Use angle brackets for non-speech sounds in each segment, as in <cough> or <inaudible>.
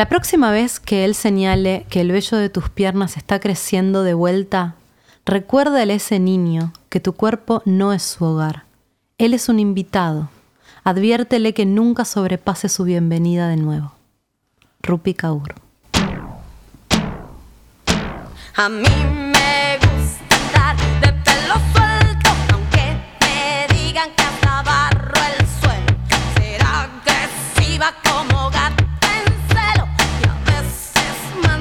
La próxima vez que él señale que el vello de tus piernas está creciendo de vuelta, recuérdale a ese niño que tu cuerpo no es su hogar. Él es un invitado. Adviértele que nunca sobrepase su bienvenida de nuevo. Rupi Kaur. A mí me gusta de pelo suelto, aunque me digan que hasta barro el suelo. Ser agresiva como a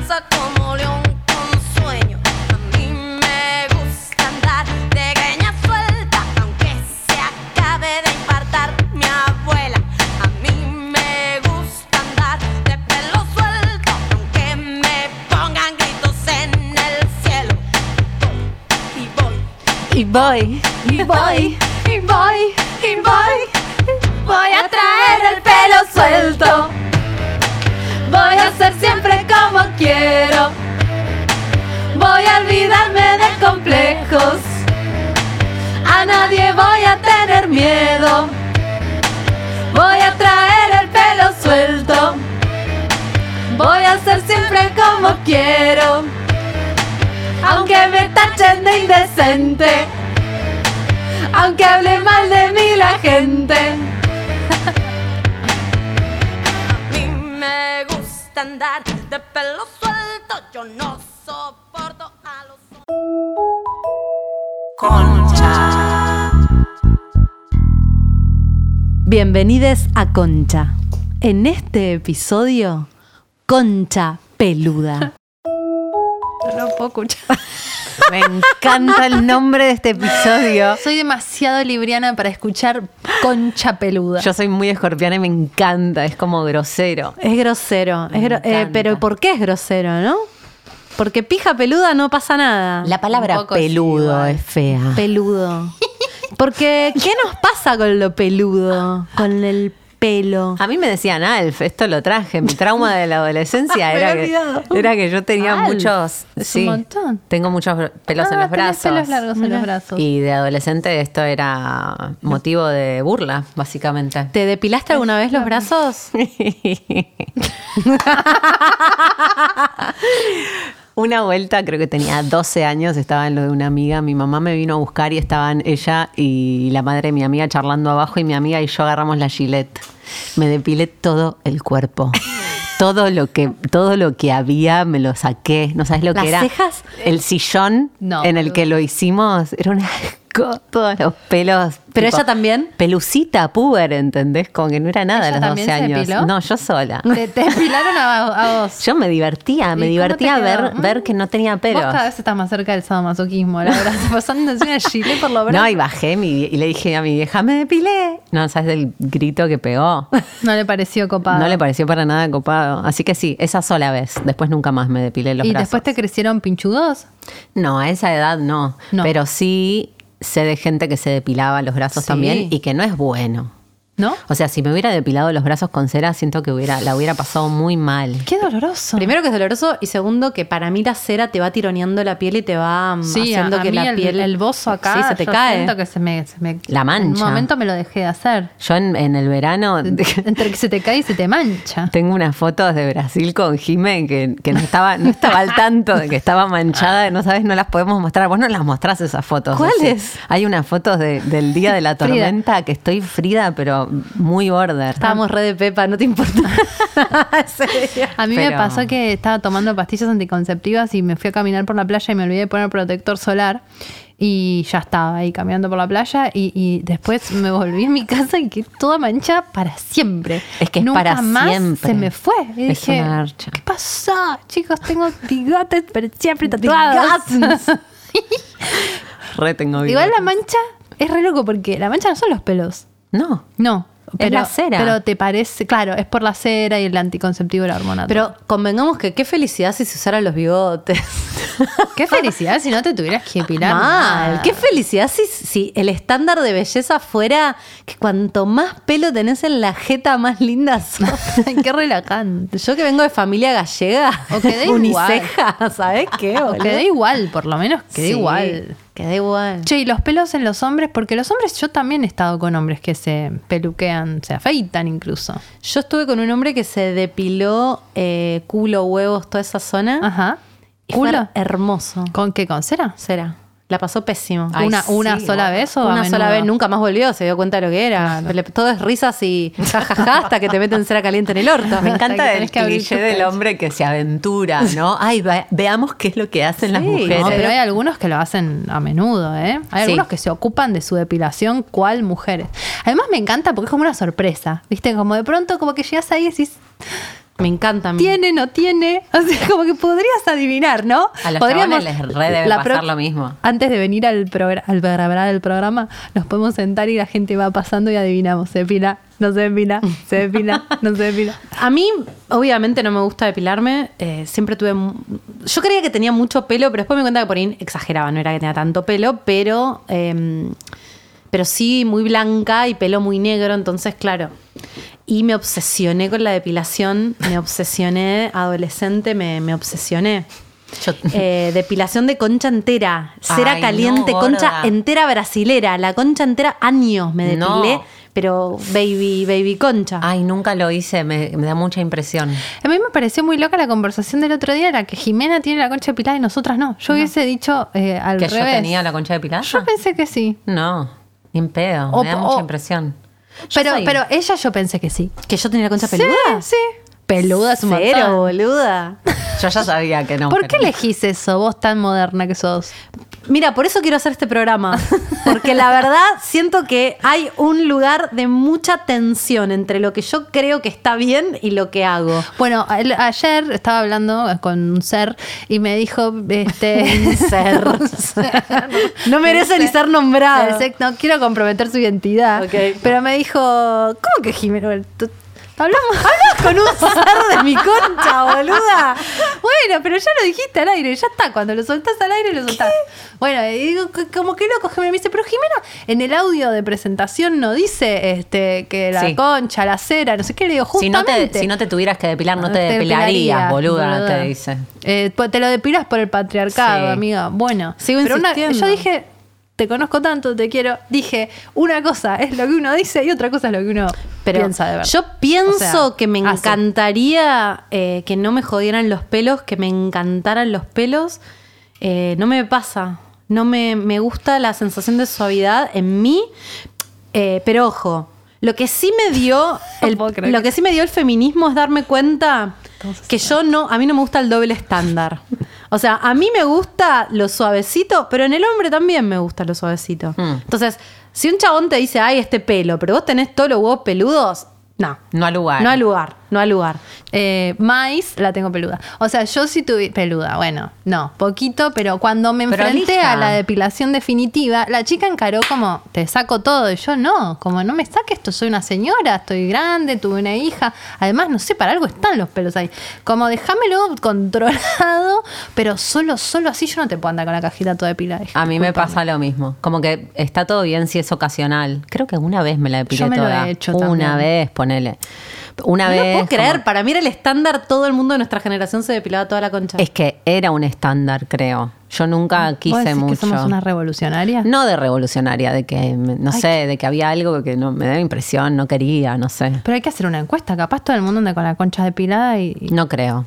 como león con sueño. A mí me gusta andar de greña suelta, aunque se acabe de infartar mi abuela. A mí me gusta andar de pelo suelto, aunque me pongan gritos en el cielo. Voy y voy. Y voy, y voy, y voy, y voy. Voy a traer el pelo suelto. Voy a ser siempre como quiero. Voy a olvidarme de complejos. A nadie voy a tener miedo. Voy a traer el pelo suelto. Voy a ser siempre como quiero. Aunque me tachen de indecente. Aunque hable mal de mí la gente. Gusta andar de pelo suelto. Yo no soporto a los Bienvenidos a Concha. En este episodio, Concha Peluda. No puedo escuchar. Me encanta el nombre de este episodio. Soy demasiado libriana para escuchar concha peluda. Yo soy muy escorpiana y me encanta, es como grosero. Es grosero. es Me gro- eh, pero ¿por qué es grosero, no? Porque pija peluda no pasa nada. La palabra sí, peludo es fea. Peludo. Porque, ¿qué nos pasa con lo peludo? Con el pelo. A mí me decían Alf, esto lo traje. Mi trauma de la adolescencia <laughs> Me era, que, olvidado. era que yo tenía Alf, muchos. es sí, un montón. Tengo muchos pelos en Ah, los tenés brazos. pelos largos en los brazos. Y de adolescente esto era motivo de burla, básicamente. ¿Te depilaste alguna vez los brazos? <laughs> <laughs> Una vuelta, creo que tenía 12 años, estaba en lo de una amiga. Mi mamá me vino a buscar y estaban ella y la madre de mi amiga charlando abajo y mi amiga y yo agarramos la gilet. Me depilé todo el cuerpo. Todo lo que todo lo que había me lo saqué. ¿No sabes lo ¿Las que era? cejas? El sillón No, en el que lo hicimos era un asco. Todos los pelos. ¿Pero ella también? Pelucita, puber, ¿entendés? Como que no era nada a ¿Ella los también 12 se años. depiló? No, yo sola. <laughs> Te, te depilaron a, a vos. Yo me divertía, me ¿Y divertía quedó? ver, Mm. ver que no tenía pelos. Vos cada vez estás más cerca del sadomasoquismo, la verdad. <laughs> Pasando encima de chile por los brazos. No, y bajé mi- y le dije a mi vieja, me depilé. No, ¿sabes el grito que pegó? <laughs> No le pareció copado. No le pareció para nada copado. Así que sí, esa sola vez. Después nunca más me depilé los ¿Y brazos. después te crecieron pinchudos? No, a esa edad no. No. Pero sí sé de gente que se depilaba los brazos Sí. también y que no es bueno. ¿No? O sea, si me hubiera depilado los brazos con cera, siento que hubiera, la hubiera pasado muy mal. Qué doloroso. Primero que es doloroso y segundo que para mí la cera te va tironeando la piel y te va mm, Sí, haciendo a, a que mí la el, piel el bozo acá, sí, se te yo cae. siento que se me, se me- La mancha. En un momento me lo dejé de hacer. Yo en, en el verano <laughs> Entre que se te cae y se te mancha. Tengo unas fotos de Brasil con Jimé que, que no estaba, no estaba al tanto de que estaba manchada, no sabes, no las podemos mostrar. Vos no las mostrás esas fotos. ¿Cuáles? Hay unas fotos de- del día de la <laughs> Frida. tormenta que estoy frida, pero muy border. Estábamos re de pepa, no te importa. <laughs> A mí me pasó que estaba tomando pastillas anticonceptivas y me fui a caminar por la playa y me olvidé de poner protector solar. Y ya estaba ahí caminando por la playa y, y después me volví a mi casa y quedé toda mancha para siempre. Es que es Nunca para más siempre. se me fue. Y Es dije, una garcha. ¿qué pasó? Chicos, tengo bigotes pero siempre <laughs> tatuados. <laughs> Re tengo Igual la bigotes. mancha es re loco porque la mancha no son los pelos. No. No. Es Pero, la cera. Pero te parece, claro, es por la cera y el anticonceptivo y la hormona. Pero convengamos que qué felicidad si se usaran los bigotes. <laughs> qué felicidad si no te tuvieras que depilar. Mal. nada. Qué felicidad si, si el estándar de belleza fuera que cuanto más pelo tenés en la jeta, más linda sos. <laughs> Qué relajante. Yo que vengo de familia gallega, O que dé <laughs> uniceja, ¿sabes qué? O boludo? quedé igual, por lo menos quedé Sí, igual. Que da igual. Che, y los pelos en los hombres, porque los hombres, yo también he estado con hombres que se peluquean, se afeitan incluso. Yo estuve con un hombre que se depiló eh, culo, huevos, toda esa zona. Ajá. Y fue ¿Culo? hermoso. ¿Con qué? ¿Con cera? Será. La pasó pésimo. Ay, ¿Una, sí, una sola vez o Una sola vez, nunca más volvió, se dio cuenta de lo que era. Todo es risas y jajaja hasta que te meten cera caliente en el orto. Me encanta el cliché del hombre que se aventura, ¿no? Ay, ve- veamos qué es lo que hacen las mujeres. No, pero hay algunos que lo hacen a menudo, ¿eh? Hay Sí. algunos que se ocupan de su depilación, cual mujeres. Además me encanta porque es como una sorpresa, ¿viste? Como de pronto como que llegas ahí y decís, Me encanta. a mí. ¿tiene, no tiene? <laughs> O sea, como que podrías adivinar, ¿no? A los Podríamos- les re debe la pasar lo mismo. Antes de venir al, programa al grabar el programa, nos podemos sentar y la gente va pasando y adivinamos. Se depila, no se depila, se depila, no se depila. <laughs> A mí, obviamente, no me gusta depilarme. Eh, siempre tuve. Yo creía que tenía mucho pelo, pero después me di cuenta que por ahí exageraba, no era que tenía tanto pelo, pero. eh, pero sí muy blanca y pelo muy negro, entonces, claro. Y me obsesioné con la depilación, me obsesioné, adolescente, me, me obsesioné. Yo- Eh, depilación de concha entera, cera Ay, caliente, no, concha entera brasilera, la concha entera, años me No. depilé, pero baby, baby concha. Ay, nunca lo hice, me, me da mucha impresión. A mí me pareció muy loca la conversación del otro día, en la que Jimena tiene la concha depilada y nosotras no. Yo hubiese dicho eh, al ¿Que revés. yo tenía la concha depilada? Yo pensé que sí. No, ni en pedo, O- me da o- mucha impresión. Pero, soy- pero ella yo pensé que sí. ¿Que yo tenía la concha peluda? Sí, sí. Peluda es un Cero, montón. boluda. <laughs> yo ya sabía que no. ¿Por qué elegís eso, vos tan moderna que sos? Mira, por eso quiero hacer este programa. Porque la verdad siento que hay un lugar de mucha tensión entre lo que yo creo que está bien y lo que hago. Bueno, el- ayer estaba hablando con un ser y me dijo, este... Un <laughs> ser. Un ser. No merece ni ser nombrado. No quiero comprometer su identidad. Pero me dijo, ¿cómo que Jimena? Hablamos. <laughs> Hablas con un ser de mi concha, boluda. Bueno, pero ya lo dijiste al aire, ya está. Cuando lo soltás al aire, lo soltás. Bueno, y digo, como que loco, Jimena me dice, pero Jimena, en el audio de presentación no dice este que la Sí. concha, la cera, no sé qué, le digo, Si no, justamente. te, si no te tuvieras que depilar, no No te, te depilarías, depilarías, boluda, boluda. te dice. Eh, pues te lo depilas por el patriarcado, Sí. amiga. Bueno, Sigo pero una- yo dije, te conozco tanto, te quiero. Dije, una cosa es lo que uno dice y otra cosa es lo que uno Pero piensa de verdad. yo pienso O sea, que me hace. encantaría eh, que no me jodieran los pelos, que me encantaran los pelos. Eh, no me pasa. No me, me gusta la sensación de suavidad en mí. Eh, pero ojo, lo que sí me dio <laughs> el, lo que- que sí me dio el feminismo es darme cuenta que yo no, a mí no me gusta el doble estándar. O sea, a mí me gusta lo suavecito, pero en el hombre también me gusta lo suavecito. Hmm. Entonces, si un chabón te dice, ay, este pelo, pero vos tenés todos los huevos peludos, no. No al lugar. No al lugar, no al lugar. Eh, Mais la tengo peluda. O sea, yo sí tuve peluda. Bueno, no, poquito, pero cuando me Pero enfrenté a la depilación definitiva, la chica encaró como, te saco todo. Y yo no, como no me saques esto, soy una señora, estoy grande, tuve una hija. Además, no sé, para algo están los pelos ahí. Como déjamelo controlado, pero solo, solo así yo no te puedo andar con la cajita toda depilada. A mí me pasa lo mismo. Como que está todo bien si es ocasional. Creo que una vez me la depilé Yo me lo toda. he hecho Una también. vez, ponele. Una No vez. puedo creer, como- para mí era el estándar, todo el mundo de nuestra generación se depilaba toda la concha. Es que era un estándar, creo. Yo nunca ¿Vos quise mucho. que somos unas revolucionarias? No de revolucionaria, de que, no sé, de que había algo que no me daba impresión, no quería, no sé. Pero hay que hacer una encuesta, capaz todo el mundo anda con la concha depilada y- No creo.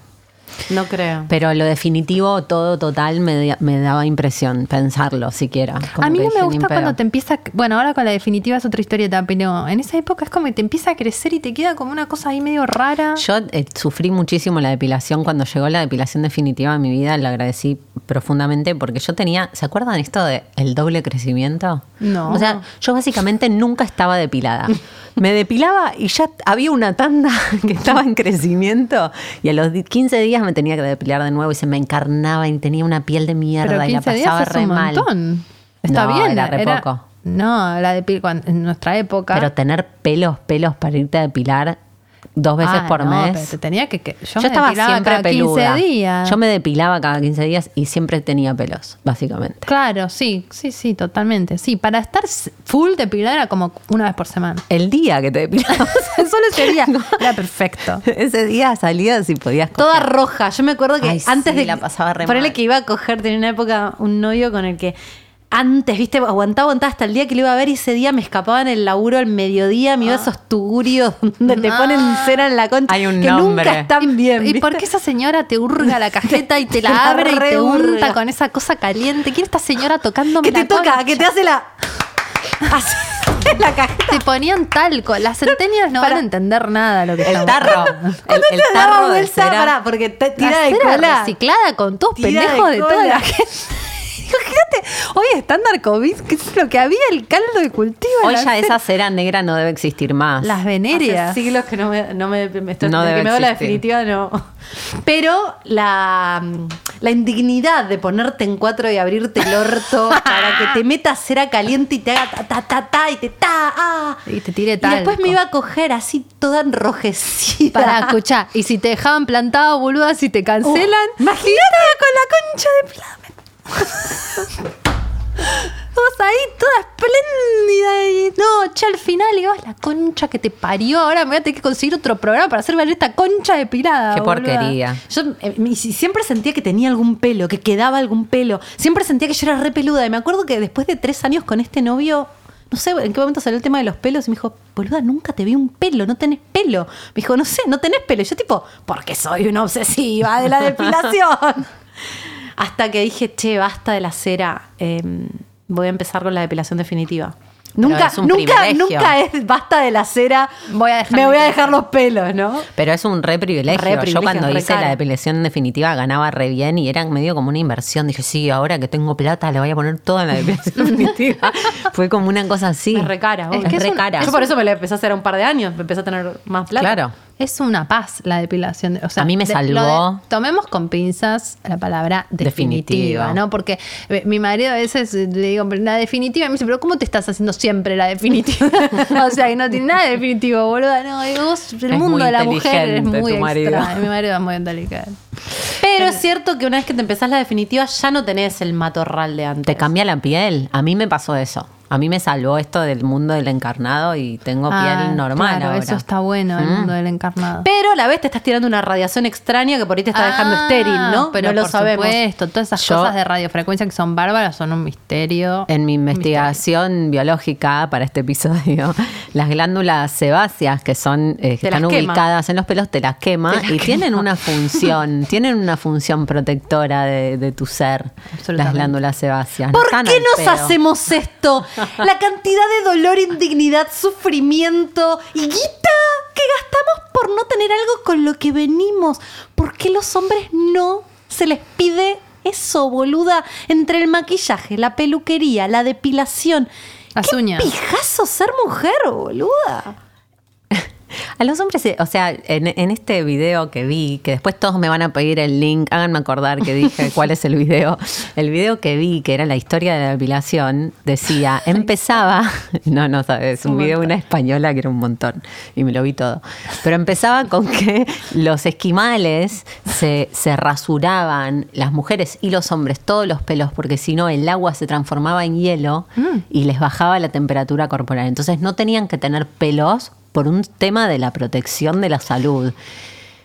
No creo. Pero lo definitivo, todo total, me, da- me daba impresión pensarlo siquiera. A mí no me gusta cuando te empieza, bueno, ahora con la definitiva es otra historieta, pero en esa época es como que te empieza a crecer y te queda como una cosa ahí medio rara. Yo eh, sufrí muchísimo la depilación. Cuando llegó la depilación definitiva en mi vida, la agradecí profundamente porque yo tenía, ¿se acuerdan esto de el doble crecimiento? No. O sea, yo básicamente nunca estaba depilada. Me depilaba y ya había una tanda <laughs> que estaba en crecimiento y a los di- 15 días me tenía que depilar de nuevo y se me encarnaba y tenía una piel de mierda pero y la 15 días pasaba es re un mal. montón. Está No, bien. era re poco. No, la de en nuestra época. Pero tener pelos, pelos para irte a depilar dos veces Ah, por no, mes. pero te tenía que, que- yo, Yo, me estaba siempre cada peluda. 15 días. Yo me depilaba cada 15 días y siempre tenía pelos, básicamente. Claro, sí, sí, sí, totalmente. Sí, para estar full depilada era como una vez por semana. El día que te depilabas, <laughs> Solo ese <laughs> día era perfecto. ese día salías y podías Toda coger. roja. Yo me acuerdo que Ay, antes sí, de la pasaba re ponele mal. que iba a coger, tenía una época un novio con el que antes, viste, aguantaba, aguantaba hasta el día que lo iba a ver y ese día me escapaba en el laburo al mediodía, me iba a esos tugurios <laughs> donde te ponen cera en la concha. Hay un que nombre. nunca están bien. ¿Y ¿viste? por qué esa señora te hurga la cajeta y te <laughs> la la abre y te rehurga. unta con esa cosa caliente? ¿Quién es esta señora tocándome que te la toca, concha? que te hace la. <laughs> Así, la cajeta. Te ponían talco. Las centenias no Para- van a entender nada lo que El tarro. El, el tarro de cera. porque te La tira de cera cola. reciclada con tus Tira de pendejos de, toda la gente. Imagínate, hoy estándar COVID, que es lo que había el caldo de cultivo. Hoy ya esa cera negra no debe existir más. Las Hace venerias. siglos que no me, no me, me estoy, No que me la existir. definitiva no. Pero la, la indignidad de ponerte en cuatro y abrirte el orto <laughs> para que te metas cera caliente y te haga ta ta ta ta y te ta ah. Y te tire Y después me iba a coger así toda enrojecida. Para escuchar. Y si te dejaban plantado, boluda, si te cancelan. Oh, imagínate con la concha de plame. Vos ahí toda espléndida y no, che, al final y vos la concha que te parió. Ahora me voy a tener que conseguir otro programa para hacer valer esta concha depilada. Qué boluda. porquería. Yo eh, y siempre sentía que tenía algún pelo, que quedaba algún pelo. Siempre sentía que yo era re peluda. Y me acuerdo que después de tres años con este novio, no sé en qué momento salió el tema de los pelos, y me dijo, boluda, nunca te vi un pelo, no tenés pelo. Me dijo, no sé, no tenés pelo. Y yo tipo, porque soy una obsesiva de la depilación. <laughs> Hasta que dije, che, basta de la cera. eh, voy a empezar con la depilación definitiva. Pero Nunca, es un nunca, privilegio. nunca es basta de la cera. Voy a dejar me voy a dejar los pelos, ¿no? Pero es un re privilegio. Re privilegio, Yo cuando hice la depilación definitiva ganaba re bien y era medio como una inversión. Dije, sí, ahora que tengo plata le voy a poner toda en la depilación <laughs> definitiva. Fue como una cosa así. Es re cara. Es que es re un- cara. Yo por eso me la empecé a hacer un par de años, me empecé a tener más plata. Claro. Es una paz la depilación. O sea, A mí me salvó. de- tomemos con pinzas la palabra definitiva, Definitiva. ¿no? Porque eh, mi marido a veces le digo, "Pero la definitiva, y me dice, pero ¿cómo te estás haciendo siempre la definitiva? <laughs> o sea, que no tiene nada de definitivo, boluda. No, digo, vos, el Es mundo de la mujer es muy tu marido. extra. Mi marido es muy inteligente. Pero es cierto que una vez que te empezás la definitiva ya no tenés el matorral de antes. Te cambia la piel. A mí me pasó eso. A mí me salvó esto del mundo del encarnado y tengo Ah, piel normal claro, ahora. eso está bueno, el Mm. mundo del encarnado. Pero a la vez te estás tirando una radiación extraña que por ahí te está dejando Ah, estéril, ¿no? Pero no lo por sabemos. supuesto, todas esas Yo- cosas de radiofrecuencia que son bárbaras son un misterio. En mi investigación biológica para este episodio, <laughs> las glándulas sebáceas que son eh, que están ubicadas en los pelos te las quema y tienen una función, <laughs> tienen una función protectora de, de tu ser, las glándulas sebáceas. ¿Por qué nos hacemos esto? <laughs> La cantidad de dolor, indignidad, sufrimiento y guita que gastamos por no tener algo con lo que venimos. ¿Por qué los hombres no se les pide eso, boluda? Entre el maquillaje, la peluquería, la depilación. Las ¿Qué uñas. pijazo ser mujer, boluda? A los hombres, eh, o sea, en, en este video que vi, que después todos me van a pedir el link, háganme acordar que dije cuál es el video. El video que vi, que era la historia de la depilación, decía, empezaba, <laughs> no, no sabes, un video de una española que era un montón, y me lo vi todo, pero empezaba con que los esquimales se, se rasuraban, las mujeres y los hombres, todos los pelos, porque si no el agua se transformaba en hielo y les bajaba la temperatura corporal. Entonces no tenían que tener pelos por un tema de la protección de la salud.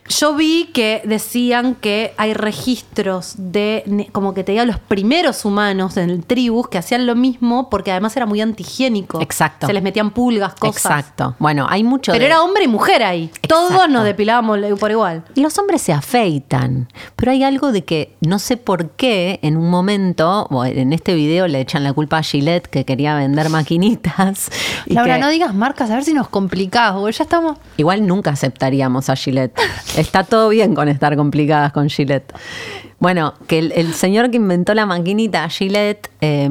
Yo vi que decían que hay registros de, como que te diga, los primeros humanos en tribus que hacían lo mismo porque además era muy antihigiénico. Exacto. Se les metían pulgas, cosas. Exacto. Bueno, hay mucho Pero de- era hombre y mujer ahí. Todos nos depilábamos por igual. Y los hombres se afeitan, pero hay algo de que no sé por qué en un momento, en este video le echan la culpa a Gillette que quería vender maquinitas. y Laura, que- no digas marcas, a ver si nos complicás, porque ya estamos. Igual nunca aceptaríamos a Gillette. <laughs> Está todo bien con estar complicadas con Gillette. Bueno, que el, el señor que inventó la maquinita, Gillette, eh,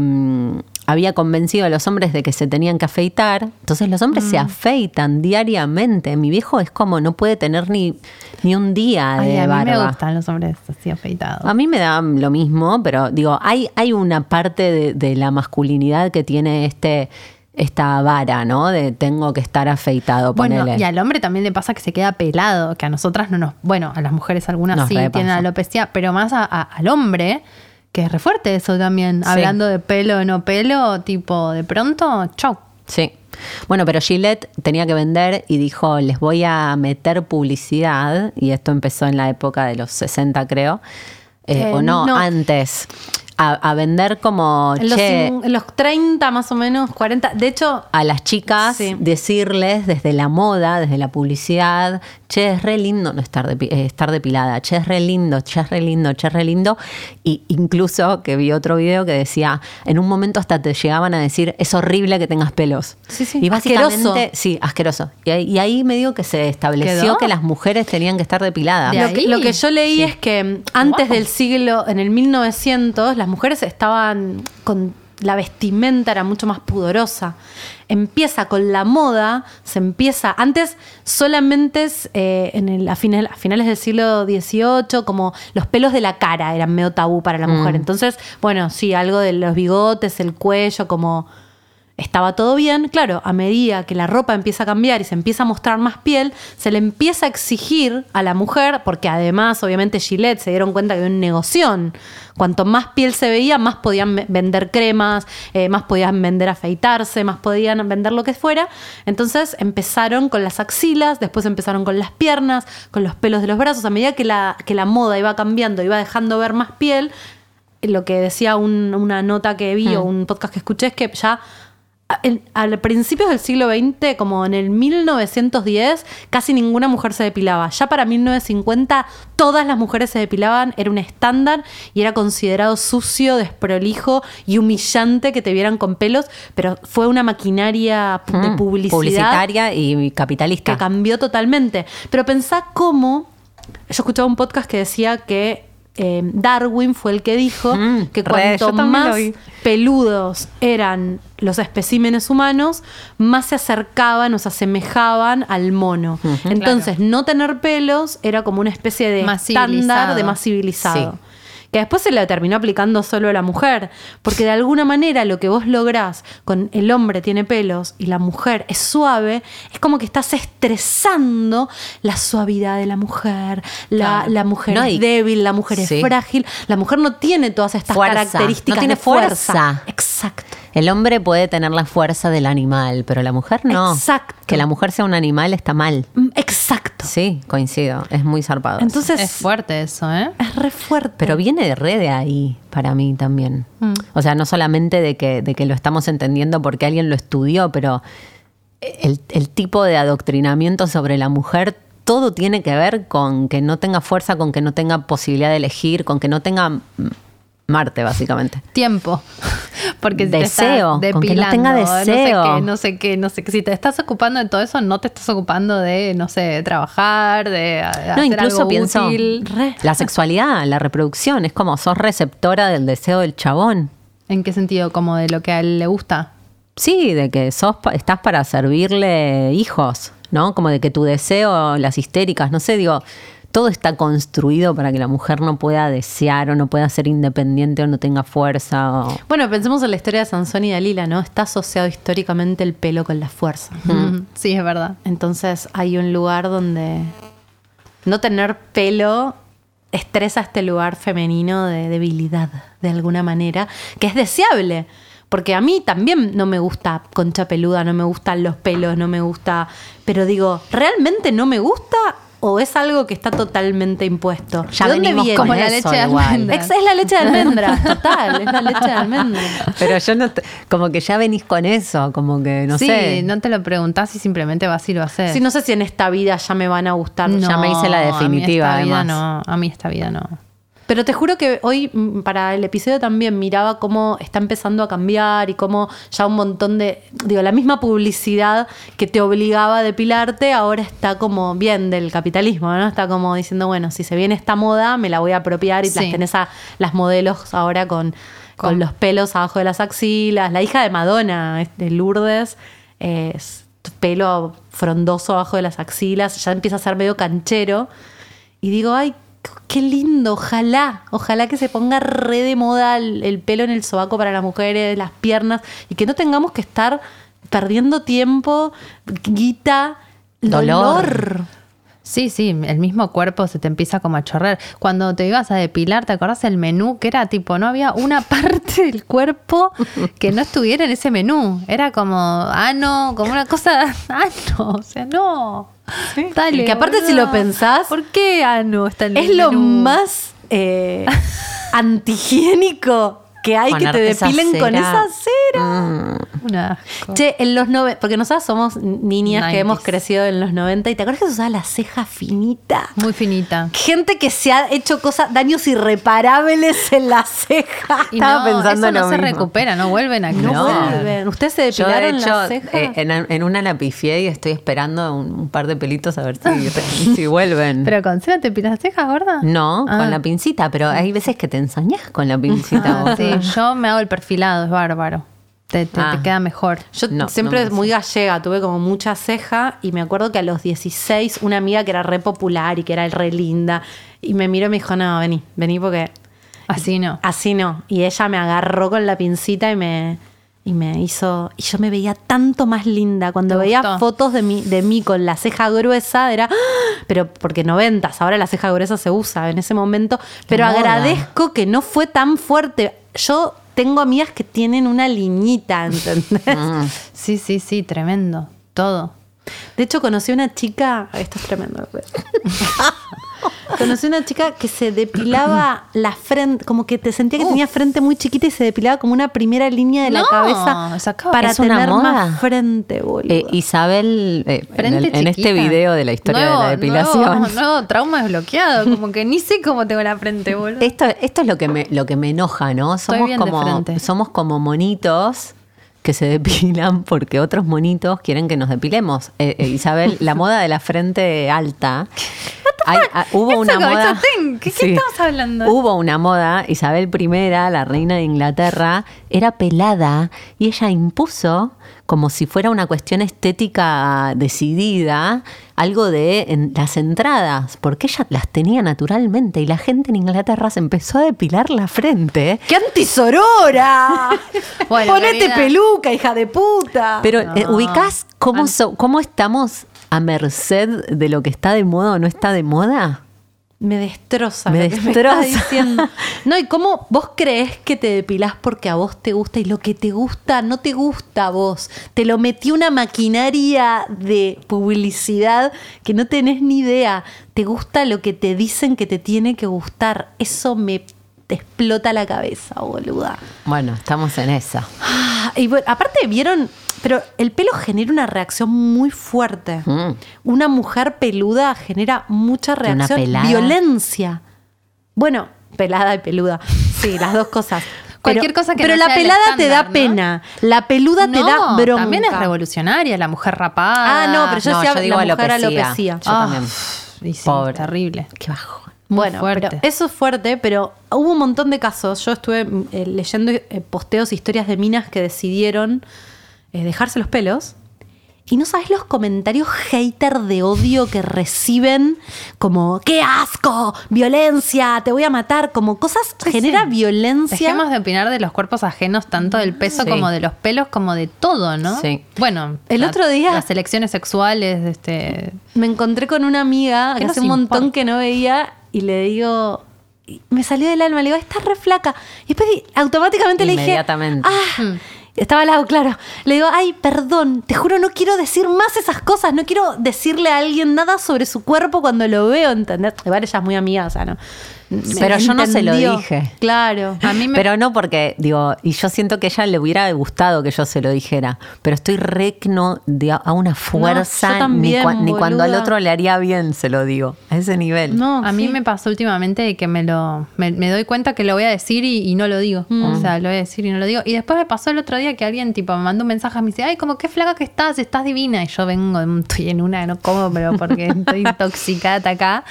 había convencido a los hombres de que se tenían que afeitar. Entonces los hombres Mm. se afeitan diariamente. Mi viejo es como no puede tener ni, ni un día Ay, de a mí barba. me gustan los hombres así afeitados. A mí me da lo mismo, pero digo, hay, hay una parte de, de la masculinidad que tiene este esta vara, ¿no? De tengo que estar afeitado, Bueno, ponele. y al hombre también le pasa que se queda pelado, que a nosotras no nos. Bueno, a las mujeres algunas Nos sí repasa. tienen alopecia, pero más a- a- al hombre, que es re fuerte eso también. Sí. Hablando de pelo o no pelo, tipo, de pronto, chau. Sí. Bueno, pero Gillette tenía que vender y dijo, les voy a meter publicidad, y esto empezó en la época de los 60, creo, Eh, Eh, o no, no. antes. A, a vender como, En los, che, los 30 más o menos, 40. De hecho, a las chicas Sí. decirles desde la moda, desde la publicidad, che, es re lindo no estar, depi- eh, estar depilada, che, es re lindo, che, es re lindo, che, es re lindo. Y incluso que vi otro video que decía, en un momento hasta te llegaban a decir, es horrible que tengas pelos. Sí, sí. Y básicamente, Asqueroso. sí, asqueroso. Y, ahí- y ahí medio que se estableció ¿Quedó? que las mujeres tenían que estar depiladas. De Lo que, lo que yo leí Sí. es que antes Wow. del siglo, en el 1900, las mujeres estaban con la vestimenta era mucho más pudorosa. Empieza con la moda, se empieza. Antes solamente eh, en el, a, final- a finales del siglo XVIII, como los pelos de la cara eran medio tabú para la mujer. Entonces, bueno, sí, algo de los bigotes, el cuello, como estaba todo bien. Claro, a medida que la ropa empieza a cambiar y se empieza a mostrar más piel, se le empieza a exigir a la mujer, porque además, obviamente, Gillette se dieron cuenta que era un negoción. Cuanto más piel se veía, más podían ve- vender cremas, eh, más podían vender afeitarse, más podían vender lo que fuera. Entonces empezaron con las axilas, después empezaron con las piernas, con los pelos de los brazos. A medida que la, que la moda iba cambiando, iba dejando ver más piel, lo que decía un- una nota que vi o un podcast que escuché es que ya en- al principios del siglo XX, como en el 1910, casi ninguna mujer se depilaba. Ya para 1950 todas las mujeres se depilaban, era un estándar y era considerado sucio, desprolijo y humillante que te vieran con pelos, pero fue una maquinaria de Mm, publicidad Publicitaria y capitalista. que cambió totalmente. Pero pensá cómo. Yo escuchaba un podcast que decía que eh, Darwin fue el que dijo Mm, que cuanto más peludos eran los especímenes humanos, más se acercaban o se asemejaban al mono. Entonces, no tener pelos era como una especie de Más estándar de más civilizado. Sí. Que después se le terminó aplicando solo a la mujer. Porque de alguna manera lo que vos lográs con el hombre tiene pelos y la mujer es suave, es como que estás estresando la suavidad de la mujer. La, Claro. la mujer No, es débil, la mujer es frágil. La mujer no tiene todas estas Fuerza. características No tiene de fuerza. fuerza. Exacto. El hombre puede tener la fuerza del animal, pero la mujer no. Exacto. Que la mujer sea un animal está mal. Mm, Exacto. Sí, coincido. Es muy zarpado. Entonces, Es fuerte eso, ¿eh? es re fuerte. Pero viene de re de ahí para mí también. O sea, no solamente de que, de que lo estamos entendiendo porque alguien lo estudió, pero el, el tipo de adoctrinamiento sobre la mujer, todo tiene que ver con que no tenga fuerza, con que no tenga posibilidad de elegir, con que no tenga mm, Marte, básicamente. Tiempo. <laughs> Porque si te Deseo, estás con que no tenga No sé deseo. qué, no sé qué, no sé qué. Si te estás ocupando de todo eso, no te estás ocupando de, no sé, de trabajar, de a- No, hacer incluso algo pienso, útil. Re. la sexualidad, la reproducción, es como sos receptora del deseo del chabón. ¿En qué sentido? Como de lo que a él le gusta. Sí, de que sos estás para servirle hijos, ¿no? Como de que tu deseo, las histéricas, no sé, digo, todo está construido para que la mujer no pueda desear o no pueda ser independiente o no tenga fuerza. o- Bueno, pensemos en la historia de Sansón y Dalila, ¿no? Está asociado históricamente el pelo con la fuerza. <laughs> Sí, es verdad. Entonces hay un lugar donde no tener pelo estresa este lugar femenino de debilidad, de alguna manera, que es deseable. Porque a mí también no me gusta concha peluda, no me gustan los pelos, no me gusta. Pero digo, ¿realmente no me gusta o es algo que está totalmente impuesto? Ya ¿De dónde viene? con Como la eso leche de almendra. Es la leche de almendra, <laughs> total, es la leche de almendra. Pero yo no, te- como que ya venís con eso, como que no sí, sé. no te lo preguntás y simplemente vas y lo haces. Sí, no sé si en esta vida ya me van a gustar. No, ya me hice la a mí definitiva, vida además. no, a mí esta vida no. Pero te juro que hoy mm, para el episodio también miraba cómo está empezando a cambiar y cómo ya un montón de, digo, la misma publicidad que te obligaba a depilarte ahora está como bien del capitalismo, ¿no? Está como diciendo, bueno, si se viene esta moda, me la voy a apropiar y las tenés a las modelos ahora con, con Con- los pelos abajo de las axilas. La hija de Madonna, de Lourdes, es pelo frondoso abajo de las axilas, ya empieza a ser medio canchero. Y digo, ay, qué lindo, ojalá, ojalá que se ponga re de moda el, el pelo en el sobaco para las mujeres, las piernas, y que no tengamos que estar perdiendo tiempo, guita, dolor. Sí, sí, el mismo cuerpo se te empieza como a chorrear. Cuando te ibas a depilar, ¿te acordás el menú? Que era tipo, no había una <laughs> parte del cuerpo que no estuviera en ese menú. Era como, ah, no, como una cosa, <laughs> ah, no, o sea, no. Dale, Que aparte si lo pensás, ¿por qué ah, no está en el Es lo más eh, <laughs> antihigiénico que hay que te esa depilen con esa cera. Mm. Un asco. Che, en los 90, porque nosotras somos niñas que 90s. hemos crecido en los 90 y te acuerdas que se usaba la ceja finita. Muy finita. Gente que se ha hecho cosas, daños irreparables en la ceja. <laughs> Y Estaba no, pensando eso no lo se mismo. recupera, no vuelven a crecer. No vuelven. ¿Ustedes se Yo, de depilaron hecho, la ceja? eh, en, en una la pifié y estoy esperando un, un par de pelitos a ver si, <laughs> si vuelven. ¿Pero con cera te pilas las cejas, gorda? no, Ah. con la pincita, pero hay veces que te ensañas con la <laughs> pincita. Ah, vos. sí, yo me hago el perfilado, es bárbaro. Te, te- Ah. te queda mejor. Yo No, siempre no me muy gallega, tuve como mucha ceja y me acuerdo que a los 16 una amiga que era re popular y que era re linda y me miró y me dijo, no, vení, vení porque Así no. así no. Y ella me agarró con la pincita y me, y me hizo... Y yo me veía tanto más linda. Cuando ¿Te veía gustó? fotos de mí, de mí con la ceja gruesa era... ¡ah! Pero porque noventas, ahora la ceja gruesa se usa en ese momento. Pero agradezco que no fue tan fuerte. Yo tengo amigas que tienen una liñita, <laughs> ¿entendés? Mm. Sí, sí, sí, tremendo. Todo. De hecho, conocí una chica. Esto es tremendo. <laughs> conocí una chica que se depilaba la frente, como que te sentía que tenía frente muy chiquita y se depilaba como una primera línea de la No, cabeza para ¿Es una tener moda? más frente, boludo. Eh, Isabel, eh, en, Frente el- en este video de la historia Nuevo- de la depilación. Nuevo, nuevo trauma desbloqueado. Como que ni sé cómo tengo la frente, boludo. Esto, esto es lo que me, lo que me enoja, ¿no? Estoy Somos como, somos como monitos que se depilan <laughs> porque otros monitos quieren que nos depilemos. Eh, eh, Isabel, la <laughs> moda de la frente alta. hay- ah, hubo una moda. ¿qué- qué estamos hablando? Hubo una moda, Isabel I, la reina de Inglaterra, era pelada y ella impuso, como si fuera una cuestión estética decidida, algo de en las entradas, porque ella las tenía naturalmente y la gente en Inglaterra se empezó a depilar la frente. ¡Qué antisorora! <laughs> Bueno, Ponete peluca, hija de puta. Pero eh, ubicás cómo, so- cómo estamos a merced de lo que está de moda o no está de moda. Me destroza. Me lo que destroza. estás diciendo. No, y cómo vos crees que te depilás porque a vos te gusta y lo que te gusta no te gusta a vos. Te lo metí una maquinaria de publicidad que no tenés ni idea. Te gusta lo que te dicen que te tiene que gustar. Eso me te explota la cabeza, boluda. Bueno, estamos en esa. Ah, Y bueno, aparte vieron, pero el pelo genera una reacción muy fuerte. Mm. Una mujer peluda genera mucha una reacción, pelada? violencia. Bueno, pelada y peluda. Sí, las dos cosas. <laughs> Cualquier cosa que Pero no la sea el pelada te da pena. La peluda te da bronca. También es revolucionaria, la mujer rapada. Ah, no, pero yo No, decía yo digo la mujer alopecia. alopecia. Yo Ah, también. sí, Pobre. terrible. Qué bajo. Bueno, fuerte. pero eso es fuerte, pero hubo un montón de casos. Yo estuve eh, leyendo eh, posteos, historias de minas que decidieron eh, dejarse los pelos. Y no sabes los comentarios hater de odio que reciben, como ¡qué asco! ¡Violencia! ¡Te voy a matar! Como cosas, genera violencia. Dejemos de opinar de los cuerpos ajenos, tanto del peso Sí. como de los pelos, como de todo, ¿no? Sí. Bueno, El la- otro día- Las elecciones sexuales, este. Me encontré con una amiga ¿Qué que hace un montón importa? que no veía y le digo, y me salió del alma, le digo, estás re flaca. Y después automáticamente le dije, Inmediatamente. ah, Hmm. Estaba al lado, claro. Le digo, ay, perdón, te juro, no quiero decir más esas cosas, no quiero decirle a alguien nada sobre su cuerpo cuando lo veo, ¿entendés? Igual ella es muy amiga, o sea, no. Pero yo no se lo dije. Claro. A mí me. Pero no porque, digo, y yo siento que a ella le hubiera gustado que yo se lo dijera, pero estoy recno de a una fuerza, yo también, ni, cua- ni cuando al otro le haría bien se lo digo, a ese nivel. No, a mí sí. me pasó últimamente de que me lo me, me doy cuenta que lo voy a decir y, y no lo digo. Mm. O sea, lo voy a decir y no lo digo. Y después me pasó el otro día que alguien tipo me mandó un mensaje y me dice, ay, como qué flaca que estás, estás divina. Y yo vengo, estoy en una, no como, pero porque <laughs> estoy intoxicada acá,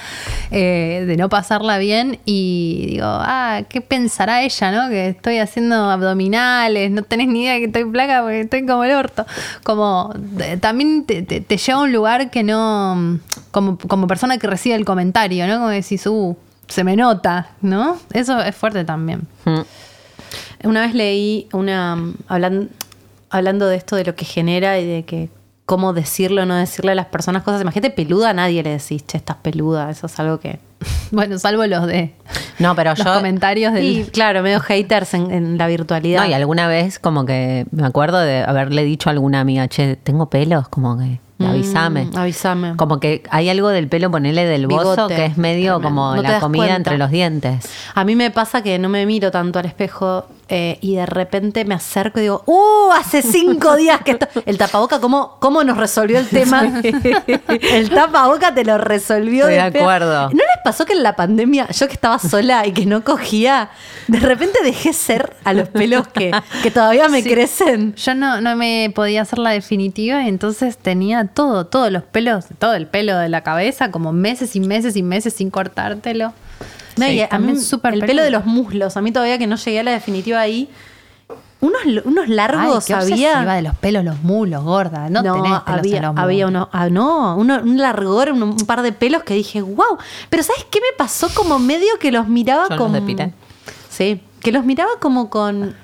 eh, de no pasarla bien. Y digo, ah, ¿qué pensará ella, no? Que estoy haciendo abdominales, no tenés ni idea de que estoy flaca porque estoy como el orto. Como de- también te, lleva a un lugar que no, como, como persona que recibe el comentario, ¿no? Como decís, uh, se me nota, ¿no? Eso es fuerte también. Mm. Una vez leí una hablan- hablando de esto de lo que genera y de que cómo decirlo o no decirle a las personas cosas. Imagínate peluda, a nadie le decís, che, estás peluda. Eso es algo que. <laughs> Bueno, salvo los de No, pero los yo... comentarios del... Y <laughs> claro, medio haters en, en la virtualidad. No, y alguna vez como que me acuerdo de haberle dicho a alguna amiga, che, tengo pelos, como que avísame. Mm, avísame. Como que hay algo del pelo, ponele del bozo, Bigote. que es medio Tremendo. como No la comida cuenta. entre los dientes. A mí me pasa que no me miro tanto al espejo eh, y de repente me acerco y digo, ¡uh! Hace cinco días que esto. El tapaboca, ¿cómo, ¿cómo nos resolvió el tema? <laughs> el tapaboca te lo resolvió. Estoy de acuerdo. ¿No les pasó que en la pandemia, yo que estaba sola y que no cogía, de repente dejé ser a los pelos que, que todavía me Sí. crecen? Yo no, no me podía hacer la definitiva y entonces tenía todo, todos los pelos, todo el pelo de la cabeza, como meses y meses y meses sin cortártelo. No, Sí, y a mí súper el pelo de los muslos, a mí todavía que no llegué a la definitiva ahí. Unos, unos Ay, largos qué había. de los pelos, los mulos, gorda. No, tenés pelos había, en los había uno, ah, no, uno- un largor, un, un par de pelos que dije, wow. Pero ¿sabes qué me pasó? Como medio que los miraba Yo los como. depilé. Sí, que los miraba como con.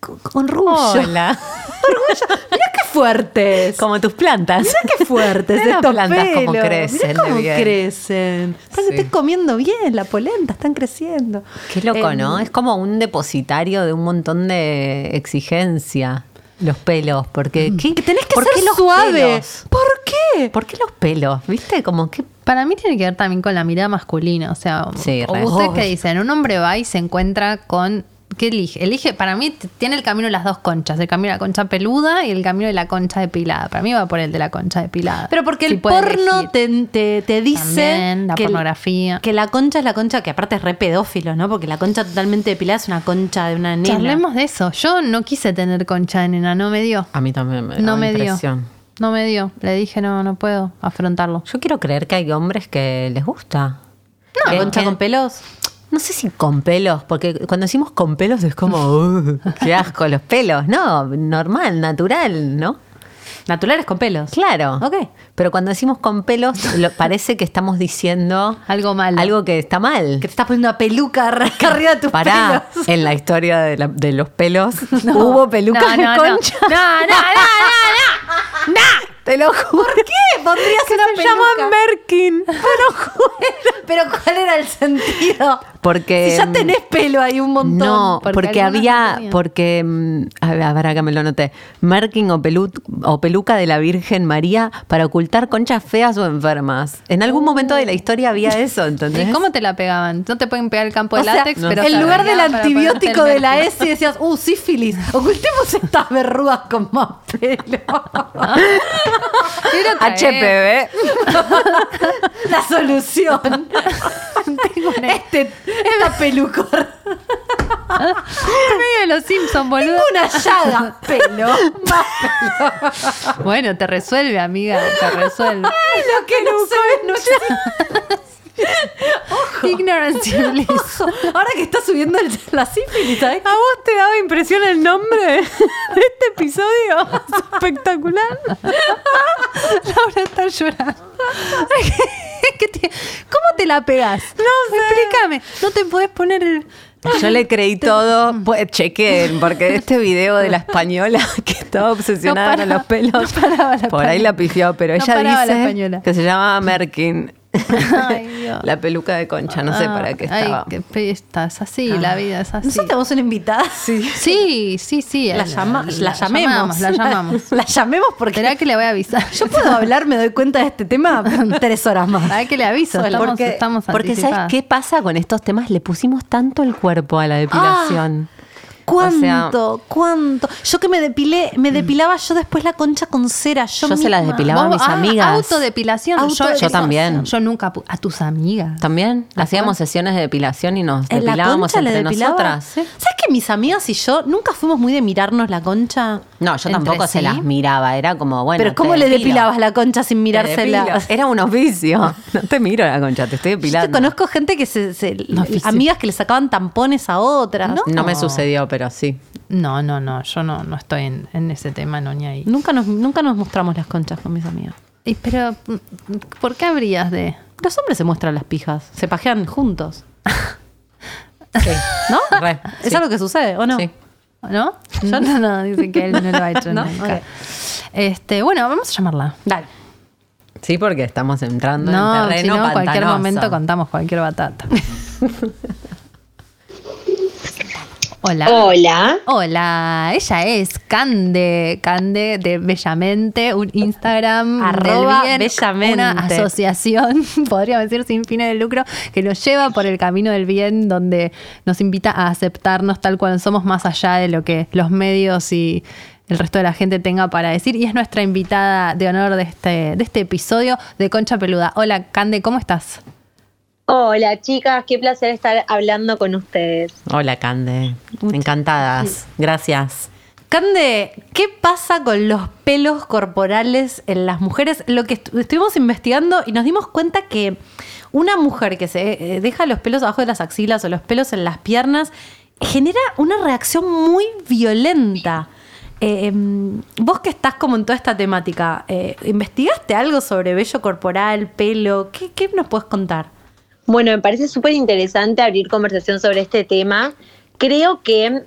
con, con orgullo. Hola. <laughs> Orgullo. Mirá qué fuertes. Como tus plantas. Mirá qué fuertes Mirá las estos plantas cómo pelos. crecen Mirá cómo bien. crecen. Sí. estoy comiendo bien, la polenta, están creciendo. Qué loco, Em, ¿no? Es como un depositario de un montón de exigencia. Los pelos, porque ¿qué- Que tenés que ¿por ser qué los suave. pelos? ¿Por qué? ¿Por qué los pelos? ¿Viste? Como que Para mí tiene que ver también con la mirada masculina. O sea, Sí, o ustedes que dicen, un hombre va y se encuentra con. ¿Qué elige? Elige, para mí tiene el camino de las dos conchas, el camino de la concha peluda y el camino de la concha depilada. Para mí va por el de la concha depilada. Pero porque Si el porno te, te- te dice También, la que, el- pornografía. que la concha es la concha, que aparte es re pedófilo, ¿no? Porque la concha totalmente depilada es una concha de una nena. Charlemos de eso. Yo no quise tener concha de nena, no me dio. a mí también me da No me dio. No me dio. Le dije, no, no puedo afrontarlo. Yo quiero creer que hay hombres que les gusta. ¿Una Que- concha que- con pelos? No sé si con pelos, porque cuando decimos con pelos es como, "Uh, qué asco los pelos. No, normal, natural, ¿no? Naturales con pelos. Claro. Ok. Pero cuando decimos con pelos, lo- parece que estamos diciendo Algo malo. algo que está mal. Que te estás poniendo una peluca <laughs> arriba de tus Pará, pelos. en la historia de, la- de los pelos hubo pelucas No, no, de no. concha. No, no, no, no, no. <laughs> Te lo juro. ¿Por qué pondrías Que una se llama peluca? Merkin. <laughs> Pero ¿cuál era el sentido? Porque Si ya mm, tenés pelo ahí un montón. No, porque había, porque, mm, a ver, a ver, acá me lo noté, Merkin o, pelu- o peluca de la Virgen María para ocultar conchas feas o enfermas. En algún momento de la historia había eso, ¿entendés? ¿Y cómo te la pegaban? No te pueden pegar el campo de O sea, látex, pero en te lugar del antibiótico de la. S decías, uh, sífilis, ocultemos estas verrugas con más pelo. <laughs> HPV. <laughs> la solución. este, esta pelucor. En medio de los Simpsons, boludo. Una llaga, pelo. Más Bueno, te resuelve, amiga, te resuelve. lo que no sabes, no Ignorance <laughs> bliss. Ojo, Ahora que está subiendo el- la sífilis, ¿sabes? ¿A vos te daba impresión el nombre de este episodio? Es espectacular. Laura está llorando. ¿Qué te- ¿Cómo te la pegas? No Explícame. No te podés poner el. Yo le creí todo, pues chequen, porque este video de la española que estaba obsesionada No con los pelos, no paraba la por ahí la pifió, pero No ella dice española. que se llama Merkin. <laughs> Ay, Dios. La peluca de concha, no sé para qué Ay, estaba. qué pesta, es así, la vida es así. Nosotros tenemos una invitada. Sí, sí, sí. La, llama- la llamemos. La llamamos. <laughs> La llamemos porque Será que le voy a avisar. yo puedo hablar, me doy cuenta de este tema <laughs> tres horas más. ¿Sabes que le aviso? Estamos, porque estamos porque ¿sabes qué pasa con estos temas? Le pusimos tanto el cuerpo a la depilación. ¿Cuánto? ¿Cuánto? Yo que me depilé, me depilaba yo después la concha con cera. Yo, Yo se las depilaba a mis ah, amigas. Autodepilación. Autodepilación. Yo también. Yo nunca. A tus amigas. También hacíamos sesiones de depilación y nos ¿En la depilábamos le entre depilaba? nosotras. ¿sí? ¿Sabes que mis amigas y yo nunca fuimos muy de mirarnos la concha? No, yo tampoco se las miraba, era como, bueno. Pero ¿cómo le depilabas la concha sin mirársela? Era un oficio. <laughs> No te miro la concha, te estoy Yo depilando. te conozco gente que se, se- amigas que le sacaban tampones a otras. No. No me sucedió, pero sí. No, no, no. Yo no, no estoy en, en ese tema, no ni ahí. Nunca nos, nunca nos mostramos las conchas con mis amigas. Y, pero, ¿por qué habrías de.? Los hombres se muestran las pijas, se pajean juntos. <laughs> Sí. ¿No? Re, ¿Es sí. algo que sucede o no? Sí. ¿No? Yo no, no, dice que él no lo ha hecho <laughs> ¿No? nunca. Este, bueno, vamos a llamarla. Dale. Sí, porque estamos entrando No, en terreno si no, en cualquier pantanoso. momento contamos cualquier batata. <laughs> Hola. Hola. Hola, ella es Cande, Cande de Bellamente, un Instagram Arroba del bien, Bellamente. una asociación, <laughs> podríamos decir sin fines de lucro, que nos lleva por el camino del bien, donde nos invita a aceptarnos tal cual somos, más allá de lo que los medios y el resto de la gente tenga para decir. Y es nuestra invitada de honor de este, de este episodio de Concha Peluda. Hola, Cande, ¿cómo estás? Hola, chicas. Qué placer estar hablando con ustedes. Hola, Cande. Encantadas. Gracias. Cande, ¿qué pasa con los pelos corporales en las mujeres? Lo que estu- estuvimos investigando y nos dimos cuenta que una mujer que se eh, deja los pelos abajo de las axilas o los pelos en las piernas genera una reacción muy violenta. Eh, em, vos que estás como en toda esta temática, eh, ¿investigaste algo sobre vello corporal, pelo? ¿Qué, qué nos puedes contar? Bueno, me parece súper interesante abrir conversación sobre este tema. Creo que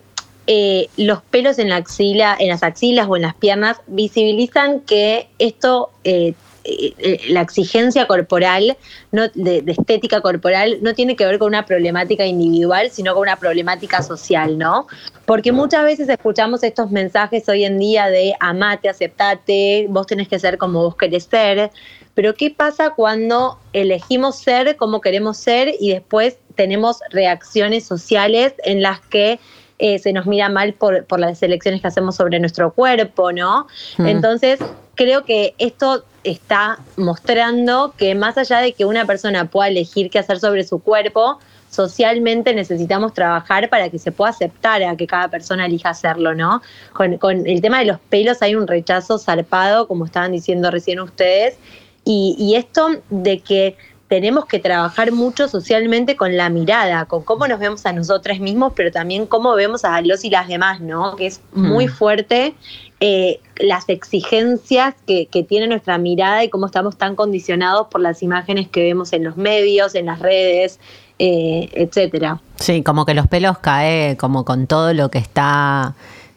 eh, los pelos en la axila, en las axilas o en las piernas visibilizan que esto, eh, eh, la exigencia corporal, no, de, de estética corporal, no tiene que ver con una problemática individual, sino con una problemática social, ¿no? Porque muchas veces escuchamos estos mensajes hoy en día de amate, aceptate, vos tenés que ser como vos querés ser. Pero ¿qué pasa cuando elegimos ser como queremos ser y después tenemos reacciones sociales en las que eh, se nos mira mal por, por las elecciones que hacemos sobre nuestro cuerpo, ¿no? Mm. Entonces, creo que esto está mostrando que más allá de que una persona pueda elegir qué hacer sobre su cuerpo, socialmente necesitamos trabajar para que se pueda aceptar a que cada persona elija hacerlo, ¿no? Con, con el tema de los pelos hay un rechazo zarpado, como estaban diciendo recién ustedes, y, y esto de que tenemos que trabajar mucho socialmente con la mirada, con cómo nos vemos a nosotros mismos, pero también cómo vemos a los y las demás, ¿no? Que es muy Mm. fuerte eh, las exigencias que, que tiene nuestra mirada y cómo estamos tan condicionados por las imágenes que vemos en los medios, en las redes, eh, etcétera. Sí, como que los pelos cae como con todo lo que está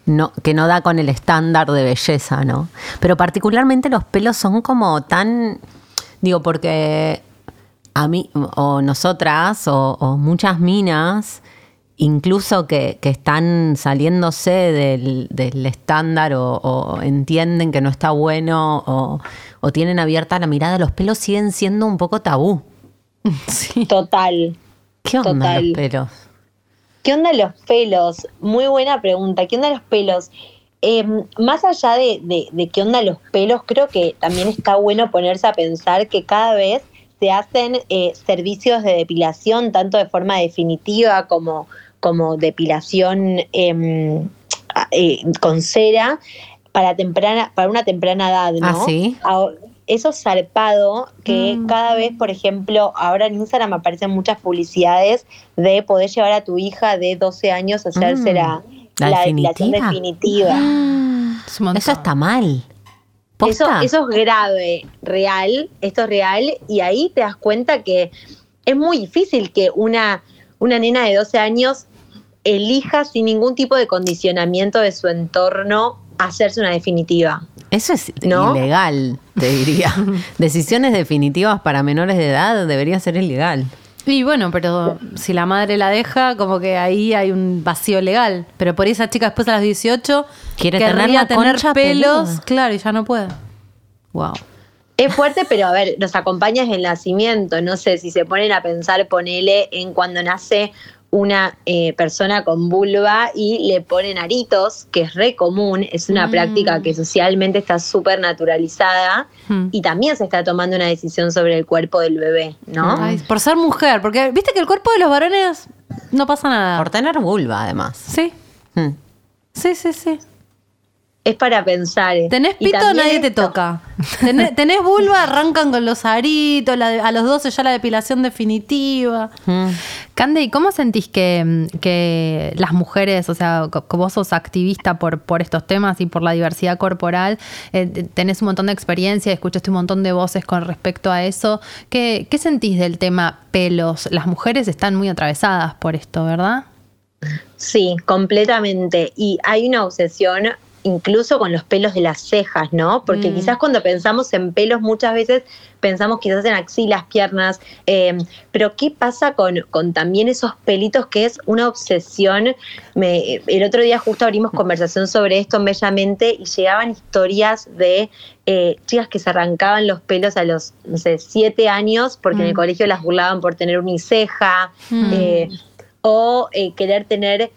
no, que no da con el estándar de belleza, ¿no? Pero particularmente los pelos son como tan, digo, porque a mí, o nosotras, o, o muchas minas, incluso que, que están saliéndose del, del estándar o, o entienden que no está bueno o, o tienen abierta la mirada, los pelos siguen siendo un poco tabú. <laughs> Total. ¿Qué onda Total. los pelos? ¿Qué onda los pelos? Muy buena pregunta. ¿Qué onda los pelos? Eh, más allá de, de- de qué onda los pelos, creo que también está bueno ponerse a pensar que cada vez se hacen eh, servicios de depilación, tanto de forma definitiva como, como depilación em, eh, con cera, para, temprana, para una temprana edad, ¿no? Ah, ¿sí? Ahora, Eso zarpado que cada vez, por ejemplo, ahora en Instagram aparecen muchas publicidades de poder llevar a tu hija de 12 años a hacerse Mm, la, la definitiva. Es montón. Eso está mal. Eso, eso es grave, real, esto es real, y ahí te das cuenta que es muy difícil que una, una nena de 12 años elija sin ningún tipo de condicionamiento de su entorno hacerse una definitiva. Eso es ¿No? ilegal, te diría. <laughs> Decisiones definitivas para menores de edad debería ser ilegal. Y bueno, pero si la madre la deja, como que ahí hay un vacío legal. Pero por ahí esa chica después a los 18 Quiere tener la tener pelos, peluda. claro, y ya no puede. Wow. Es fuerte, pero a ver, nos acompaña desde el nacimiento. No sé si se ponen a pensar, ponele en cuando nace una eh, persona con vulva y le ponen aritos, que es re común, es una Mm. práctica que socialmente está súper naturalizada Mm. y también se está tomando una decisión sobre el cuerpo del bebé, ¿no? Ay, por ser mujer, porque viste que el cuerpo de los varones no pasa nada. Por tener vulva, además. Sí, Mm. sí, sí, sí. Es para pensar. Tenés Y pito, nadie te toca. Tenés, tenés vulva, arrancan con los aritos, la de- a los 12 ya la depilación definitiva. Mm. Cande, ¿y cómo sentís que, que las mujeres, o sea, co- que vos sos activista por, por estos temas y por la diversidad corporal, eh, te- tenés un montón de experiencia, escuchaste un montón de voces con respecto a eso? ¿Qué, qué sentís del tema pelos? Las mujeres están muy atravesadas por esto, ¿verdad? Sí, completamente. Y hay una obsesión incluso con los pelos de las cejas, ¿no? Porque quizás cuando pensamos en pelos muchas veces pensamos quizás en axilas, piernas, eh, pero ¿qué pasa con, con también esos pelitos que es una obsesión? Me- el otro día justo abrimos conversación sobre esto en Bellamente y llegaban historias de eh, chicas que se arrancaban los pelos a los, no sé, siete años porque en el colegio las burlaban por tener uniceja eh, o eh, querer tener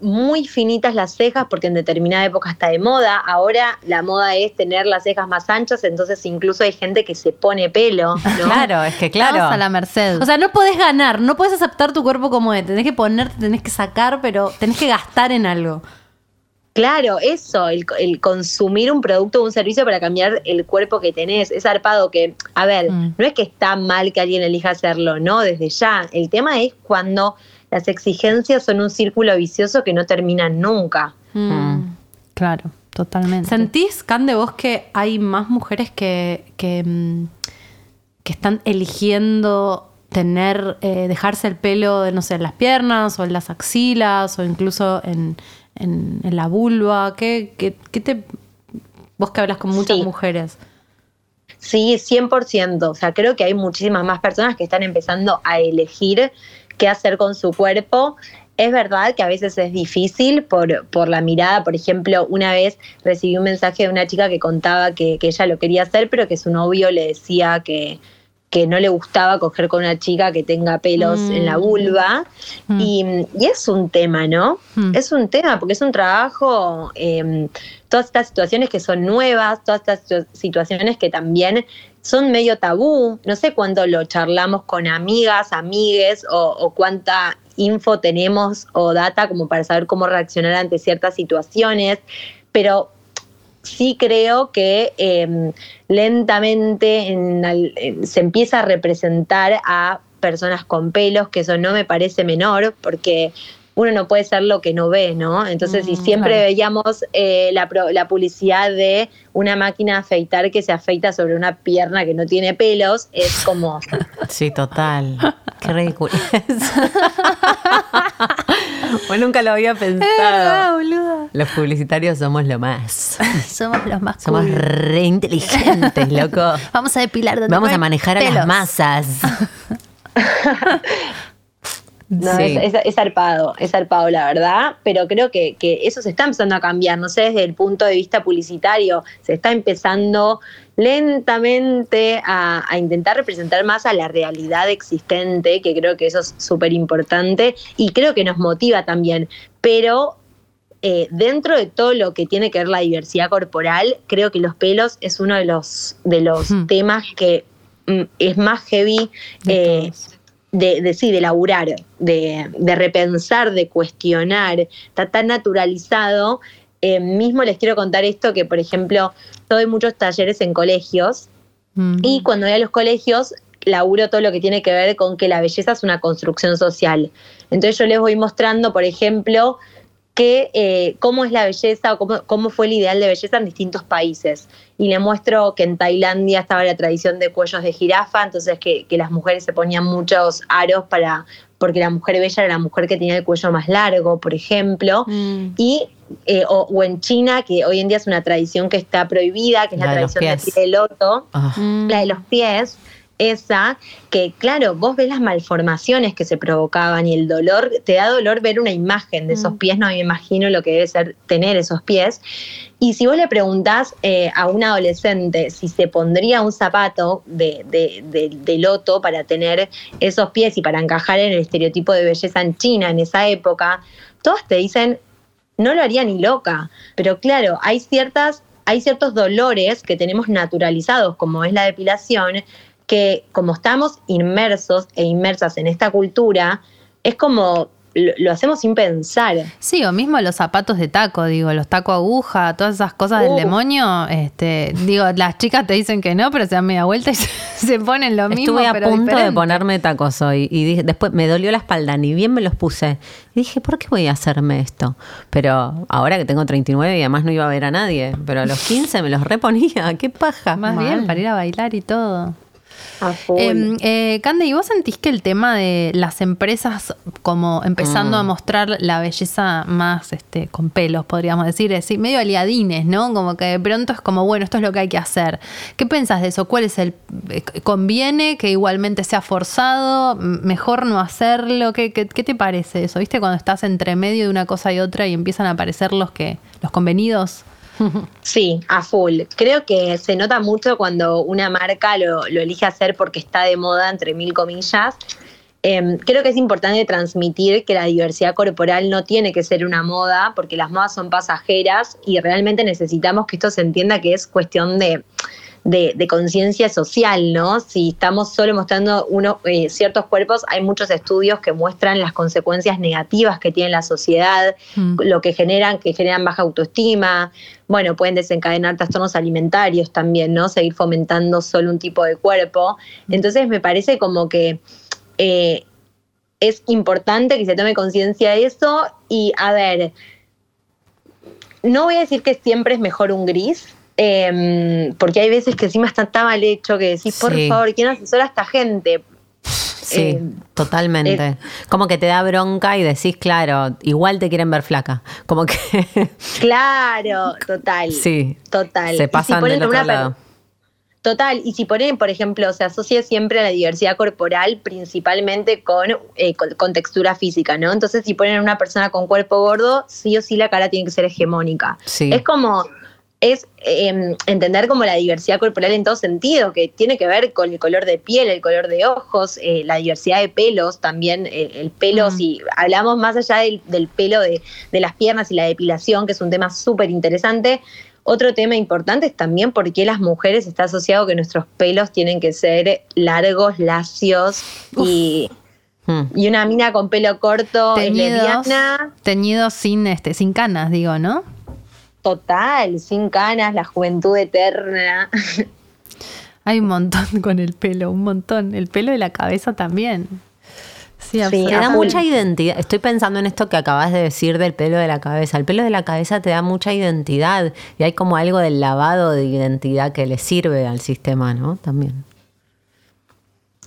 muy finitas las cejas porque en determinada época está de moda. Ahora la moda es tener las cejas más anchas, entonces incluso hay gente que se pone pelo, <laughs> ¿no? Claro, es que claro. Estamos a la merced. O sea, no podés ganar, no podés aceptar tu cuerpo como es. Tenés que ponerte, tenés que sacar, pero tenés que gastar en algo. Claro, eso, el, el consumir un producto o un servicio para cambiar el cuerpo que tenés. Es zarpado que, a ver, Mm. no es que está mal que alguien elija hacerlo, no, desde ya. El tema es cuando las exigencias son un círculo vicioso que no termina nunca. Mm. Claro, totalmente. ¿Sentís, Cande, vos que hay más mujeres que, que, mm, que están eligiendo tener, eh, dejarse el pelo, no sé, en las piernas o en las axilas o incluso en, en- en la vulva? ¿Qué, qué, qué te... Vos que hablas con muchas Sí. mujeres. Sí, 100%. O sea, creo que hay muchísimas más personas que están empezando a elegir qué hacer con su cuerpo. Es verdad que a veces es difícil por, por la mirada. Por ejemplo, una vez recibí un mensaje de una chica que contaba que, que ella lo quería hacer, pero que su novio le decía que, que no le gustaba coger con una chica que tenga pelos en la vulva. Y, y es un tema, ¿no? Mm. Es un tema porque es un trabajo, eh, todas estas situaciones que son nuevas, todas estas situ- situaciones que también son medio tabú. No sé cuánto lo charlamos con amigas, amigues o, o cuánta info tenemos o data como para saber cómo reaccionar ante ciertas situaciones, pero sí creo que eh, lentamente en al- en- se empieza a representar a personas con pelos, que eso no me parece menor, porque uno no puede ser lo que no ve, ¿no? Entonces, si siempre claro. veíamos eh, la, la publicidad de una máquina de afeitar que se afeita sobre una pierna que no tiene pelos, es como, <laughs> Sí, total. Qué ridículo. <laughs> bueno, nunca lo había pensado. Los publicitarios somos lo más. <laughs> Somos los más Somos cool. re inteligentes, loco. Vamos a depilar donde Vamos no a manejar a las masas. No, Sí. es, es, es zarpado, es zarpado la verdad, pero creo que, que eso se está empezando a cambiar, no sé, desde el punto de vista publicitario, se está empezando lentamente a, a intentar representar más a la realidad existente, que creo que eso es súper importante y creo que nos motiva también, pero eh, dentro de todo lo que tiene que ver la diversidad corporal, creo que los pelos es uno de los, de los Hmm. temas que mm, es más heavy. Eh. De, de sí, de laburar, de, de repensar, de cuestionar, está tan naturalizado. Eh, mismo les quiero contar esto que, por ejemplo, doy muchos talleres en colegios Mm. y cuando voy a los colegios laburo todo lo que tiene que ver con que la belleza es una construcción social. Entonces yo les voy mostrando, por ejemplo, que, eh, cómo es la belleza o cómo, cómo fue el ideal de belleza en distintos países. Y le muestro que en Tailandia estaba la tradición de cuellos de jirafa, entonces que, que las mujeres se ponían muchos aros para porque la mujer bella era la mujer que tenía el cuello más largo, por ejemplo. Mm. Y, eh, o, o en China, que hoy en día es una tradición que está prohibida, que es la, La de tradición pie de loto Ah, la de los pies, esa, que claro, vos ves las malformaciones que se provocaban y el dolor, te da dolor ver una imagen de esos pies, no me imagino lo que debe ser tener esos pies. Y si vos le preguntás eh, a un adolescente si se pondría un zapato de, de, de- de loto para tener esos pies y para encajar en el estereotipo de belleza en China en esa época, todos te dicen, no lo haría ni loca. Pero claro, hay ciertas, hay ciertos dolores que tenemos naturalizados, como es la depilación, que como estamos inmersos e inmersas en esta cultura, es como lo, lo hacemos sin pensar. Sí, o mismo los zapatos de taco, digo, los taco aguja, todas esas cosas del Uh. demonio, este, digo, las chicas te dicen que no, pero se dan media vuelta y <laughs> se, ponen lo mismo. Estuve a pero punto de ponerme tacos hoy y dije, después me dolió la espalda, ni bien me los puse. Y dije, ¿por qué voy a hacerme esto? Pero ahora que tengo 39 y además no iba a ver a nadie, pero a los 15 me los reponía, <laughs> qué paja. Más bien, para ir a bailar y todo. Full. Eh, eh, Cande, ¿y vos sentís que el tema de las empresas como empezando a mostrar la belleza más este, con pelos, podríamos decir, es decir, medio aliadines, ¿no? Como que de pronto es como, bueno, esto es lo que hay que hacer. ¿Qué pensás de eso? ¿Cuál es el... eh, ¿Conviene que igualmente sea forzado? ¿Mejor no hacerlo? ¿Qué, qué, qué te parece eso? ¿Viste cuando estás entre medio de una cosa y otra y empiezan a aparecer los que los convenidos? Sí, a full. Creo que se nota mucho cuando una marca lo, lo elige hacer porque está de moda, entre mil comillas. Em, creo que es importante transmitir que la diversidad corporal no tiene que ser una moda, porque las modas son pasajeras y realmente necesitamos que esto se entienda que es cuestión de, de, de conciencia social, ¿no? Si estamos solo mostrando uno, eh, ciertos cuerpos, hay muchos estudios que muestran las consecuencias negativas que tiene la sociedad, Mm. lo que generan, que generan baja autoestima, bueno, pueden desencadenar trastornos alimentarios también, ¿no? Seguir fomentando solo un tipo de cuerpo. Entonces me parece como que eh, es importante que se tome conciencia de eso y, a ver, no voy a decir que siempre es mejor un gris, em, porque hay veces que encima está tan mal hecho que decís, por favor, ¿quién asesora a esta gente? Sí, Eh, totalmente. como que te da bronca y decís, claro, igual te quieren ver flaca. Como que <laughs> Claro, total. sí, Total. Se si pasan ponen del otro lado. Total, y si ponen, por ejemplo, se asocia siempre a la diversidad corporal principalmente con, eh, con, con textura física, ¿no? Entonces, si ponen a una persona con cuerpo gordo, sí o sí la cara tiene que ser hegemónica. Sí. Es como, es eh, entender como la diversidad corporal en todo sentido, que tiene que ver con el color de piel, el color de ojos, eh, la diversidad de pelos también, eh, el pelo, Mm. si hablamos más allá del, del pelo de, de las piernas y la depilación, que es un tema súper interesante, otro tema importante es también por qué las mujeres está asociado que nuestros pelos tienen que ser largos, lacios y, Mm. y una mina con pelo corto es Teñidos, lesbiana, teñidos sin, este, sin canas, digo, ¿no? Total, sin canas, la juventud eterna. Hay un montón <laughs> con el pelo, un montón. El pelo de la cabeza también. Sí, Sí, Te da mucha identidad. Estoy pensando en esto que acabas de decir del pelo de la cabeza. El pelo de la cabeza te da mucha identidad y hay como algo del lavado de identidad que le sirve al sistema, ¿no? También.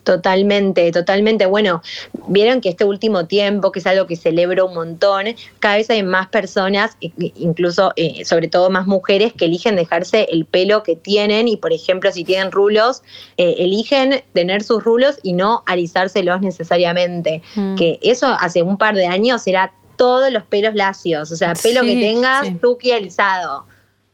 Totalmente, totalmente. Bueno, vieron que este último tiempo, que es algo que celebro un montón, cada vez hay más personas, incluso eh, sobre todo más mujeres, que eligen dejarse el pelo que tienen y, por ejemplo, si tienen rulos, eh, eligen tener sus rulos y no alisárselos necesariamente. Mm. Que eso hace un par de años era todos los pelos lacios, o sea, pelo Sí, que tengas, sí. tuki alisado.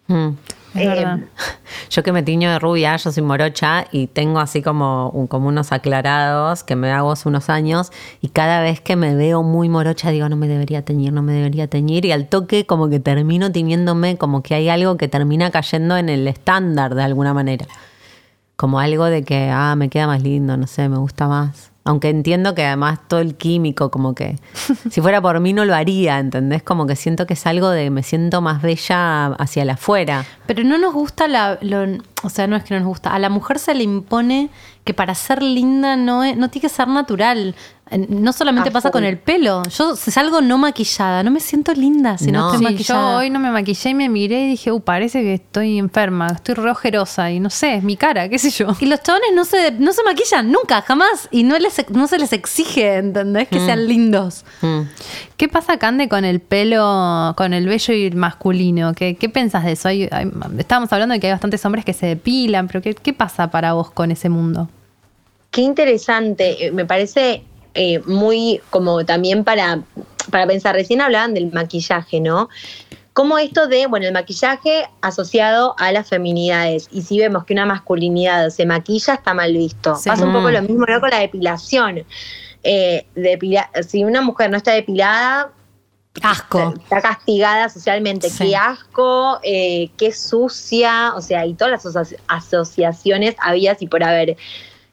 Mm. Es Eh, verdad. <laughs> Yo que me tiño de rubia, yo soy morocha y tengo así como, un- como unos aclarados que me hago hace unos años y cada vez que me veo muy morocha digo no me debería teñir, no me debería teñir y al toque como que termino tiñéndome, como que hay algo que termina cayendo en el estándar de alguna manera. Como algo de que, ah, me queda más lindo, no sé, me gusta más. Aunque entiendo que además todo el químico, como que <laughs> si fuera por mí no lo haría, ¿entendés? Como que siento que es algo de me siento más bella hacia el afuera. Pero no nos gusta la. lo- o sea, no es que no nos gusta. A la mujer se le impone que para ser linda no, es- no tiene que ser natural. Eh, No solamente pasa con el pelo. Yo salgo no maquillada, no me siento linda si no, No. estoy Sí, maquillada. yo hoy no me maquillé y me miré y dije, uh, parece que estoy enferma, estoy re ojerosa y no sé, es mi cara, qué sé yo. Y los chabones no se, no se maquillan nunca, jamás. Y no, les, no se les exige, ¿entendés? Que sean lindos. Mm. ¿Qué pasa, Cande, con el pelo, con el vello y el masculino? ¿Qué, qué pensás de eso? Hay- hay- estábamos hablando de que hay bastantes hombres que se depilan, pero ¿qué, qué pasa para vos con ese mundo? Qué interesante, eh, me parece eh, muy como también para, para pensar, recién hablaban del maquillaje, ¿no? Como esto de, bueno, el maquillaje asociado a las feminidades, y si vemos que una masculinidad se maquilla, está mal visto. Sí. Pasa un poco Mm. lo mismo ¿no? con la depilación. Eh, depila- si una mujer no está depilada, Asco. está castigada socialmente. Sí. Qué asco, eh, qué sucia, o sea, y todas las asoci- asociaciones habías y por haber.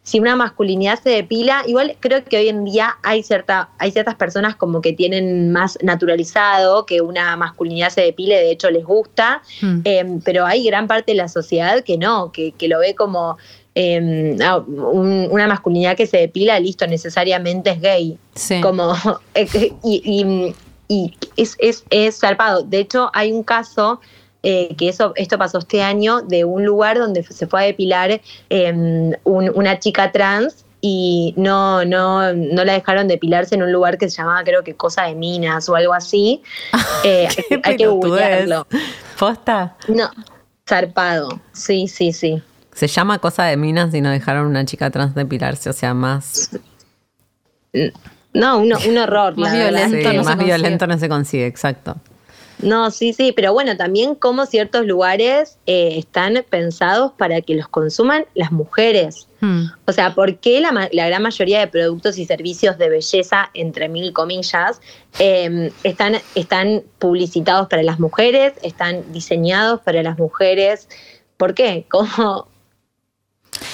Si una masculinidad se depila, igual creo que hoy en día hay cierta, hay ciertas personas como que tienen más naturalizado que una masculinidad se depile, de hecho les gusta, Mm. eh, pero hay gran parte de la sociedad que no, que, que lo ve como eh, ah, un- una masculinidad que se depila, listo, necesariamente es gay Sí. como <laughs> eh, y- y es, es, es zarpado. De hecho, hay un caso eh, que eso, esto pasó este año, de un lugar donde se fue a depilar eh, un- una chica trans y no, no, no la dejaron depilarse en un lugar que se llamaba creo que Cosa de Minas o algo así. <laughs> Eh, hay, que- hay que pelotudez. googlearlo. ¿Posta? No, zarpado. Sí, sí, sí. Se llama cosa de minas y no dejaron una chica trans depilarse, o sea, más, No, un, un horror. <laughs> Más la violento sí, no se más consigue. violento no se consigue, exacto. No, sí, sí, pero bueno, también como ciertos lugares eh, están pensados para que los consuman las mujeres. Hmm. O sea, ¿por qué la, ma- la gran mayoría de productos y servicios de belleza, entre mil comillas, eh, están, están publicitados para las mujeres, están diseñados para las mujeres? ¿Por qué? Como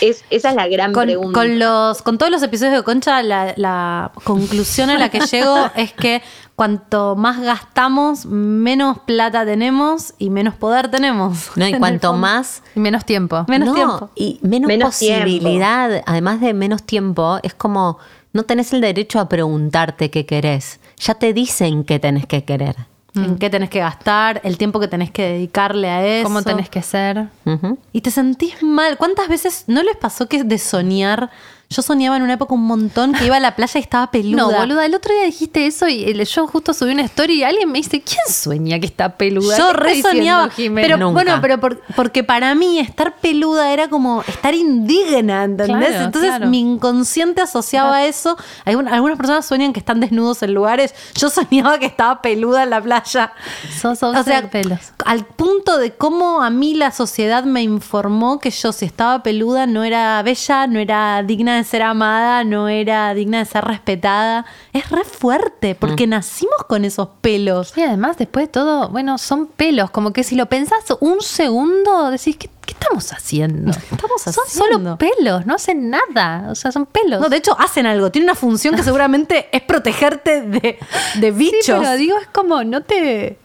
es, esa es la gran Con, pregunta. con los, con todos los episodios de Concha, la, la conclusión a la que llego <laughs> es que cuanto más gastamos, menos plata tenemos y menos poder tenemos. No, y cuanto más Y menos tiempo. Menos No, tiempo. Y menos, Menos posibilidad, además de menos tiempo, es como no tenés el derecho a preguntarte qué querés. Ya te dicen qué tenés que querer. En qué tenés que gastar, el tiempo que tenés que dedicarle a eso. ¿Cómo tenés que ser? Y te sentís mal. ¿Cuántas veces no les pasó que de soñar? Yo soñaba en una época un montón que iba a la playa y estaba peluda. No, boluda, el otro día dijiste eso y yo justo subí una story y alguien me dice, ¿quién sueña que está peluda? Yo ¿Qué re soñaba. Pero Nunca. bueno, pero por- porque para mí estar peluda era como estar indigna, ¿entendés? Claro, Entonces claro. mi inconsciente asociaba eso. Algun- algunas personas sueñan que están desnudos en lugares. Yo soñaba que estaba peluda en la playa. Sos O sea, pelos. al punto de cómo a mí la sociedad me informó que yo si estaba peluda no era bella, no era digna de ser amada, no era digna de ser respetada. Es re fuerte porque nacimos con esos pelos. Y además, después de todo, bueno, son pelos. Como que si lo pensás un segundo, decís, ¿qué, qué estamos haciendo? estamos Son haciendo? solo pelos, no hacen nada. O sea, son pelos. No, de hecho hacen algo, tiene una función que <laughs> seguramente es protegerte de, de sí, bichos. pero digo, es como, no te.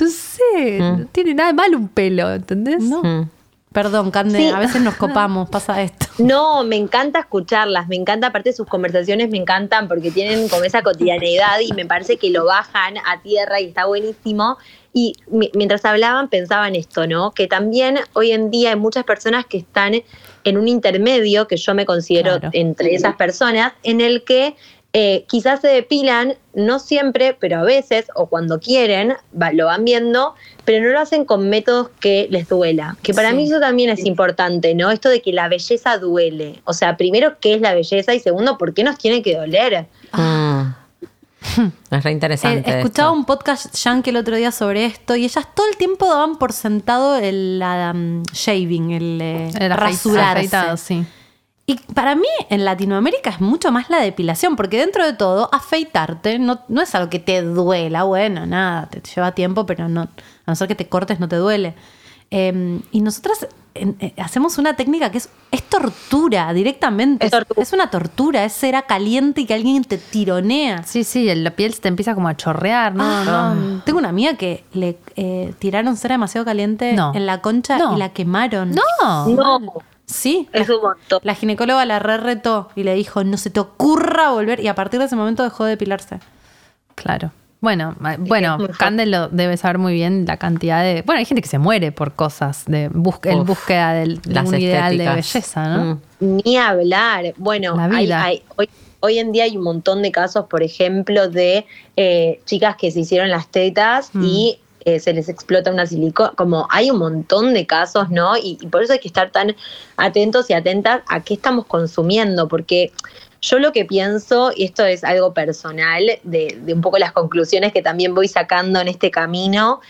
No sé, no tiene nada de malo un pelo, ¿entendés? No. Mm. Perdón, Cande, Sí. a veces nos <laughs> copamos, pasa esto. No, me encanta escucharlas, me encanta, aparte sus conversaciones me encantan porque tienen como esa cotidianeidad y me parece que lo bajan a tierra y está buenísimo. Y mi- mientras hablaban pensaba en esto, ¿no? Que también hoy en día hay muchas personas que están en un intermedio, que yo me considero Claro. entre esas personas, en el que eh, quizás se depilan, no siempre, pero a veces, o cuando quieren, va- lo van viendo, pero no lo hacen con métodos que les duela. Que para Sí. mí eso también es importante, ¿no? Esto de que la belleza duele. O sea, primero, ¿qué es la belleza? Y segundo, ¿por qué nos tiene que doler? Mm. <laughs> Es re interesante. Eh, escuchaba esto. un podcast yankee el otro día sobre esto y ellas todo el tiempo daban por sentado el um, shaving, el, eh, El rasurarse. afeitado, sí. Y para mí en Latinoamérica es mucho más la depilación, porque dentro de todo, afeitarte no, no es algo que te duela, bueno, nada, te lleva tiempo, pero no, a no ser que te cortes no te duele. Eh, y nosotras eh, hacemos una técnica que es, es tortura directamente. Es tortura. es una tortura, es cera caliente y que alguien te tironea. Sí, sí, la piel se te empieza como a chorrear, ¿no? Ah, no. Tengo una amiga que le eh, tiraron cera demasiado caliente No. en la concha No. y la quemaron. No. No, Sí. es un montón. La ginecóloga la re retó y le dijo, no se te ocurra volver. Y a partir de ese momento dejó de depilarse. Claro. Bueno, bueno. Candel lo debe saber muy bien la cantidad de. Bueno, hay gente que se muere por cosas de en búsqueda del, de las un ideal de belleza, ¿no? Mm. Ni hablar. Bueno, La hay- hay- hoy, hoy en día hay un montón de casos, por ejemplo, de eh, chicas que se hicieron las tetas Mm. y eh, se les explota una silicona. Como hay un montón de casos, ¿no? Y, por eso hay que estar tan atentos y atentas a qué estamos consumiendo, porque yo lo que pienso, y esto es algo personal, de un poco las conclusiones que también voy sacando en este camino,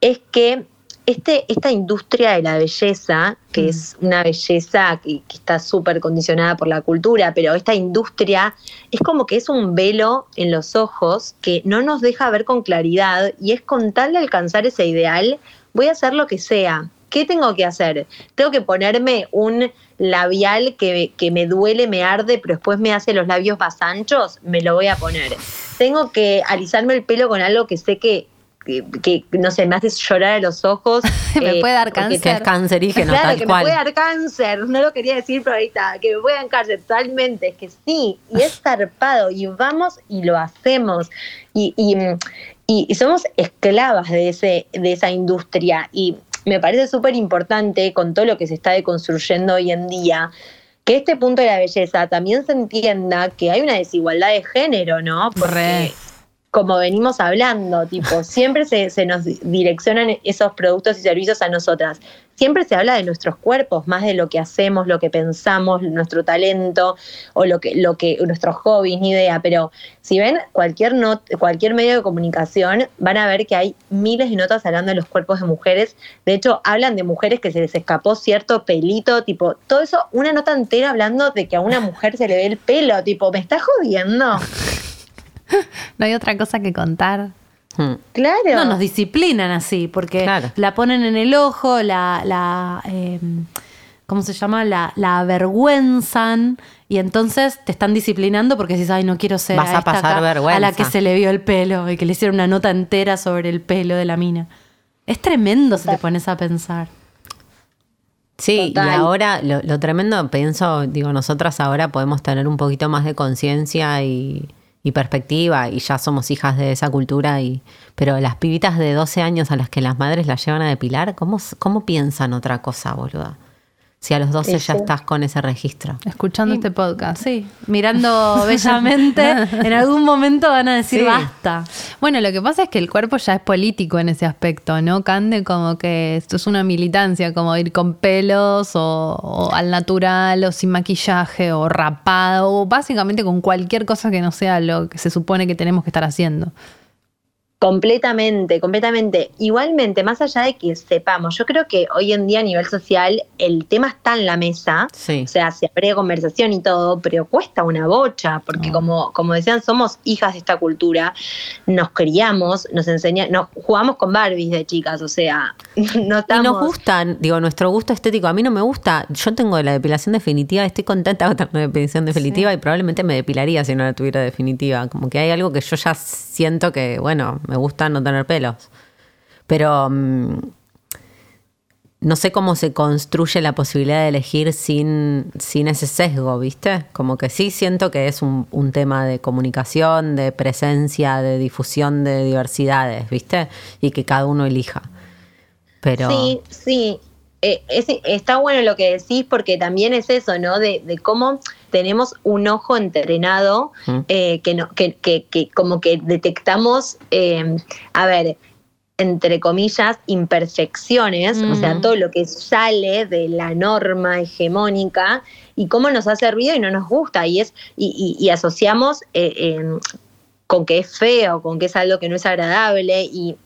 es que este, esta industria de la belleza, que Mm. es una belleza que, que está súper condicionada por la cultura, pero esta industria es como que es un velo en los ojos que no nos deja ver con claridad y es con tal de alcanzar ese ideal, voy a hacer lo que sea. ¿Qué tengo que hacer? Tengo que ponerme un labial que, que me duele, me arde, pero después me hace los labios más anchos, me lo voy a poner. Tengo que alisarme el pelo con algo que sé que, que, que, no sé, me hace llorar a los ojos. <laughs> Me eh, puede dar cáncer. Que es cancerígeno, Claro, tal que cual. me puede dar cáncer, no lo quería decir, pero ahorita, que me puede dar cáncer, totalmente, es que sí, y es zarpado, y vamos y lo hacemos, y, y, y- y somos esclavas de, ese, de esa industria, y me parece súper importante con todo lo que se está deconstruyendo hoy en día, que este punto de la belleza también se entienda que hay una desigualdad de género, ¿no? Porque Re. Como venimos hablando, tipo, <laughs> siempre se, se nos direccionan esos productos y servicios a nosotras. Siempre se habla de nuestros cuerpos, más de lo que hacemos, lo que pensamos, nuestro talento o lo que, lo que nuestros hobbies, ni idea. Pero si ven cualquier not, cualquier medio de comunicación, van a ver que hay miles de notas hablando de los cuerpos de mujeres. De hecho, hablan de mujeres que se les escapó cierto pelito, tipo, todo eso, una nota entera hablando de que a una mujer se le ve el pelo, tipo, ¿me estás jodiendo? <laughs> <laughs> No hay otra cosa que contar. Hmm. Claro. No, nos disciplinan así, porque Claro. la ponen en el ojo, la, la eh, ¿cómo se llama? La, la avergüenzan y entonces te están disciplinando porque dices, ay, no quiero ser Vas a esta pasar acá, vergüenza. a la que se le vio el pelo y que le hicieron una nota entera sobre el pelo de la mina. Es tremendo si te pones a pensar. Sí, Total. y ahora lo, lo tremendo, pienso, digo, nosotras ahora podemos tener un poquito más de conciencia y, y perspectiva y ya somos hijas de esa cultura, y pero las pibitas de 12 años a las que las madres las llevan a depilar, ¿cómo, cómo piensan otra cosa, boluda? Si a los 12 Sí, ya sí. estás con ese registro. Escuchando este podcast. Sí, mirando <laughs> bellamente, en algún momento van a decir Sí. basta. Bueno, lo que pasa es que el cuerpo ya es político en ese aspecto, ¿no? Cande como que esto es una militancia, como ir con pelos o, o al natural o sin maquillaje o rapado o básicamente con cualquier cosa que no sea lo que se supone que tenemos que estar haciendo. Completamente, completamente. Igualmente, más allá de que sepamos, yo creo que hoy en día a nivel social el tema está en la mesa. Sí. O sea, se abre conversación y todo, pero cuesta una bocha, porque Ah. como, como decían, somos hijas de esta cultura, nos criamos, nos enseñan, nos jugamos con Barbies de chicas, o sea, <laughs> no Y estamos. nos gustan, digo, nuestro gusto estético. A mí no me gusta. Yo tengo la depilación definitiva, estoy contenta con tener una depilación definitiva y probablemente me depilaría si no la tuviera definitiva. Como que hay algo que yo ya siento que, bueno, me gusta no tener pelos. Pero mm, no sé cómo se construye la posibilidad de elegir sin, sin ese sesgo, ¿viste? Como que sí siento que es un, un tema de comunicación, de presencia, de difusión de diversidades, ¿viste? Y que cada uno elija. Pero Sí, sí. Eh, es- está bueno lo que decís porque también es eso, ¿no? De, de cómo tenemos un ojo entrenado Mm. eh, que, no, que, que, que como que detectamos, eh, a ver, entre comillas, imperfecciones, o sea, todo lo que sale de la norma hegemónica y cómo nos hace ruido y no nos gusta. Y, es, y, y- y asociamos eh, eh, con que es feo, con que es algo que no es agradable y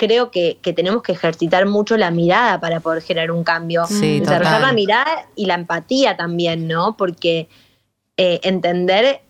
creo que, que tenemos que ejercitar mucho la mirada para poder generar un cambio. Sí, Desarrollar total. la mirada y la empatía también, ¿no? Porque eh, entender,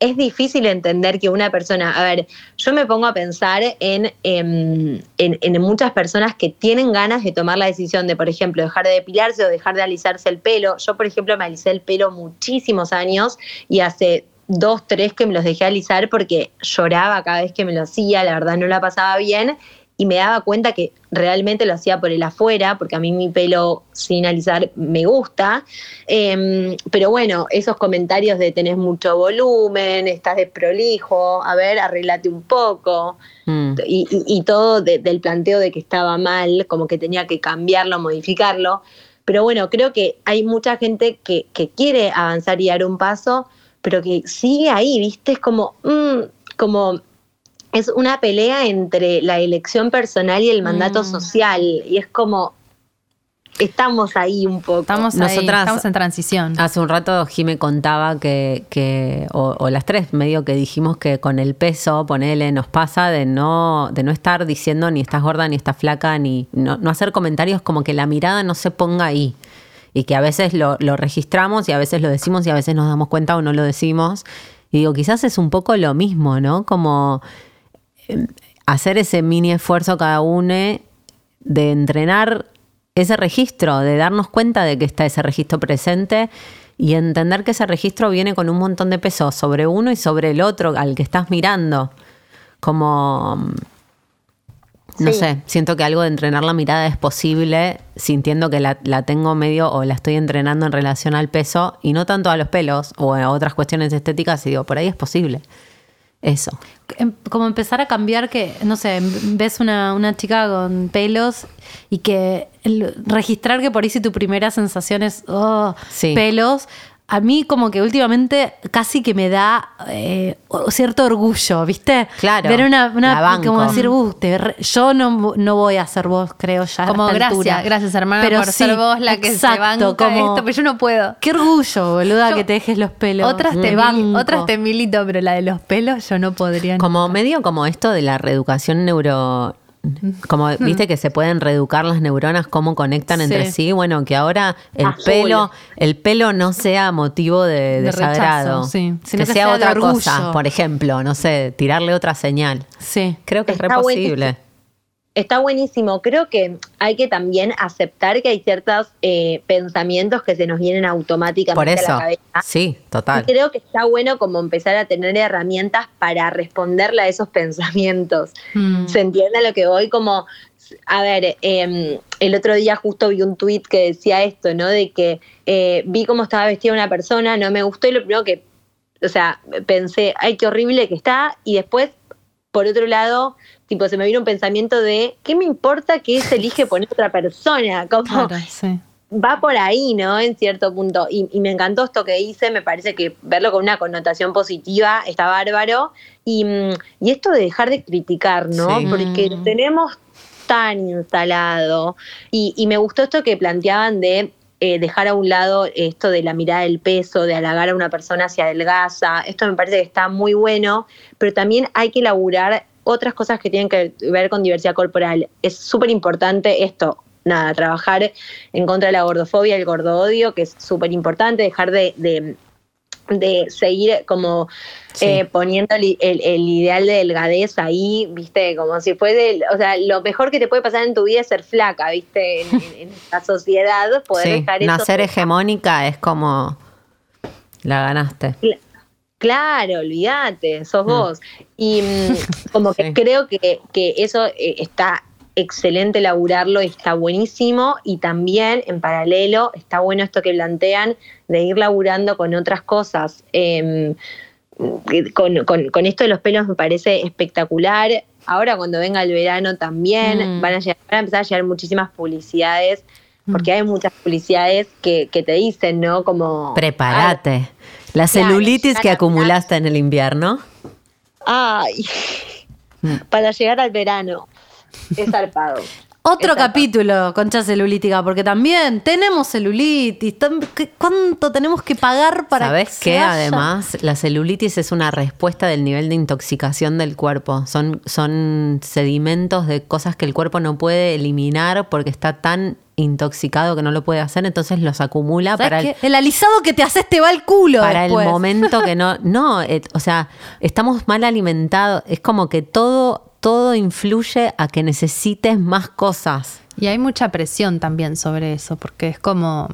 es difícil entender que una persona, a ver, yo me pongo a pensar en, em, en, en muchas personas que tienen ganas de tomar la decisión de, por ejemplo, dejar de depilarse o dejar de alisarse el pelo. Yo, por ejemplo, me alisé el pelo muchísimos años y hace dos, tres que me los dejé alisar porque lloraba cada vez que me lo hacía, la verdad no la pasaba bien y me daba cuenta que realmente lo hacía por el afuera, porque a mí mi pelo sin alisar me gusta. Em, pero bueno, esos comentarios de tenés mucho volumen, estás desprolijo, a ver, arreglate un poco. mm, Y, y- y todo de- del planteo de que estaba mal, como que tenía que cambiarlo, modificarlo. Pero bueno, creo que hay mucha gente que, que quiere avanzar y dar un paso, pero que sigue ahí, ¿viste? Es como, mm, como es una pelea entre la elección personal y el mandato social. Y es como, estamos ahí un poco. Estamos ahí, Nosotras- estamos en transición. Hace un rato Jime contaba que, que o, o las tres medio que dijimos que con el peso, ponele, nos pasa de no, de no estar diciendo ni estás gorda, ni estás flaca, ni no, no hacer comentarios como que la mirada no se ponga ahí. Y que a veces lo, lo registramos y a veces lo decimos y a veces nos damos cuenta o no lo decimos. Y digo, quizás es un poco lo mismo, ¿no? Como hacer ese mini esfuerzo cada uno de entrenar ese registro, de darnos cuenta de que está ese registro presente y entender que ese registro viene con un montón de peso sobre uno y sobre el otro al que estás mirando. Como, no Sí. sé, siento que algo de entrenar la mirada es posible sintiendo que la, la tengo medio o la estoy entrenando en relación al peso y no tanto a los pelos o a otras cuestiones estéticas y digo, por ahí es posible. Eso. em- como empezar a cambiar que, no sé, ves una, una chica con pelos y que el- registrar que por ahí si tu primera sensación es oh, Sí. pelos, a mí como que últimamente casi que me da eh, cierto orgullo, ¿viste? Claro, Ver una, una- la banco. como decir, "Uh, te re- yo no, no voy a ser vos, creo ya. a Como esta gracias, altura". gracias hermana Pero por sí, ser vos la que se banca como- esto, pero yo no puedo. Qué orgullo, boluda, Yo- que te dejes los pelos. Otras te, banco. otras te milito, pero la de los pelos yo no podría. Como medio como esto de la reeducación neuro. Como viste que se pueden reeducar las neuronas, cómo conectan entre Sí. Bueno, que ahora el pelo, el pelo no sea motivo de, De desagrado. rechazo, sí. Sino que, que sea, otra cosa. Por ejemplo, no sé, tirarle otra señal. Sí. Creo que es re posible. buenísimo. Está buenísimo. Creo que hay que también aceptar que hay ciertos eh, pensamientos que se nos vienen automáticamente Por a eso. la cabeza. Sí, Y total. creo que está bueno como empezar a tener herramientas para responderle a esos pensamientos. Mm. ¿Se entiende a lo que voy? Como, a ver, eh, el otro día justo vi un tuit que decía esto, ¿no? De que eh, vi cómo estaba vestida una persona, no me gustó y lo primero que, o sea, pensé, ay, qué horrible que está. Y después, por otro lado, tipo, se me vino un pensamiento de, ¿qué me importa que se elige poner <laughs> otra persona? Como, Claro, sí. va por ahí, ¿no? En cierto punto. Y, y me encantó esto que hice, me parece que verlo con una connotación positiva está bárbaro. Y, mm, y esto de dejar de criticar, ¿no? Sí. Porque lo tenemos tan instalado. Y, y me gustó esto que planteaban de eh, dejar a un lado esto de la mirada del peso, de halagar a una persona hacia adelgaza. Esto me parece que está muy bueno, pero también hay que elaborar otras cosas que tienen que ver con diversidad corporal. Es súper importante esto, nada, trabajar en contra de la gordofobia, el gordo-odio, que es súper importante, dejar de, de, de seguir como Sí. eh, poniendo el, el- el ideal de delgadez ahí, viste, como si fuese, o sea, lo mejor que te puede pasar en tu vida es ser flaca, viste, en, en- en esta sociedad, poder Sí, dejar eso. nacer hegemónica es como la ganaste. Claro, olvídate, sos vos. Y mm, <laughs> como que Sí. creo que, que eso eh, está excelente laburarlo y está buenísimo. Y también, en paralelo, está bueno esto que plantean de ir laburando con otras cosas. Em, que con, con- con esto de los pelos me parece espectacular. Ahora cuando venga el verano también Mm. van, a llegar- van a empezar a llegar muchísimas publicidades, porque hay muchas publicidades que, que te dicen, ¿no? Como... Prepárate. La celulitis que la acumulaste en el invierno. Ay, para llegar al verano. Es <laughs> zarpado. Otro Exacto. capítulo, concha celulítica, porque también tenemos celulitis. tam- ¿qué- ¿Cuánto tenemos que pagar para ¿Sabes que qué? Además, la celulitis es una respuesta del nivel de intoxicación del cuerpo. Son, son sedimentos de cosas que el cuerpo no puede eliminar porque está tan intoxicado que no lo puede hacer, entonces los acumula ¿Sabes para el? El alisado que te haces te va al culo. para después. el momento que no. <laughs> No, eh, o sea, estamos mal alimentados. Es como que todo, todo influye a que necesites más cosas. Y hay mucha presión también sobre eso, porque es como,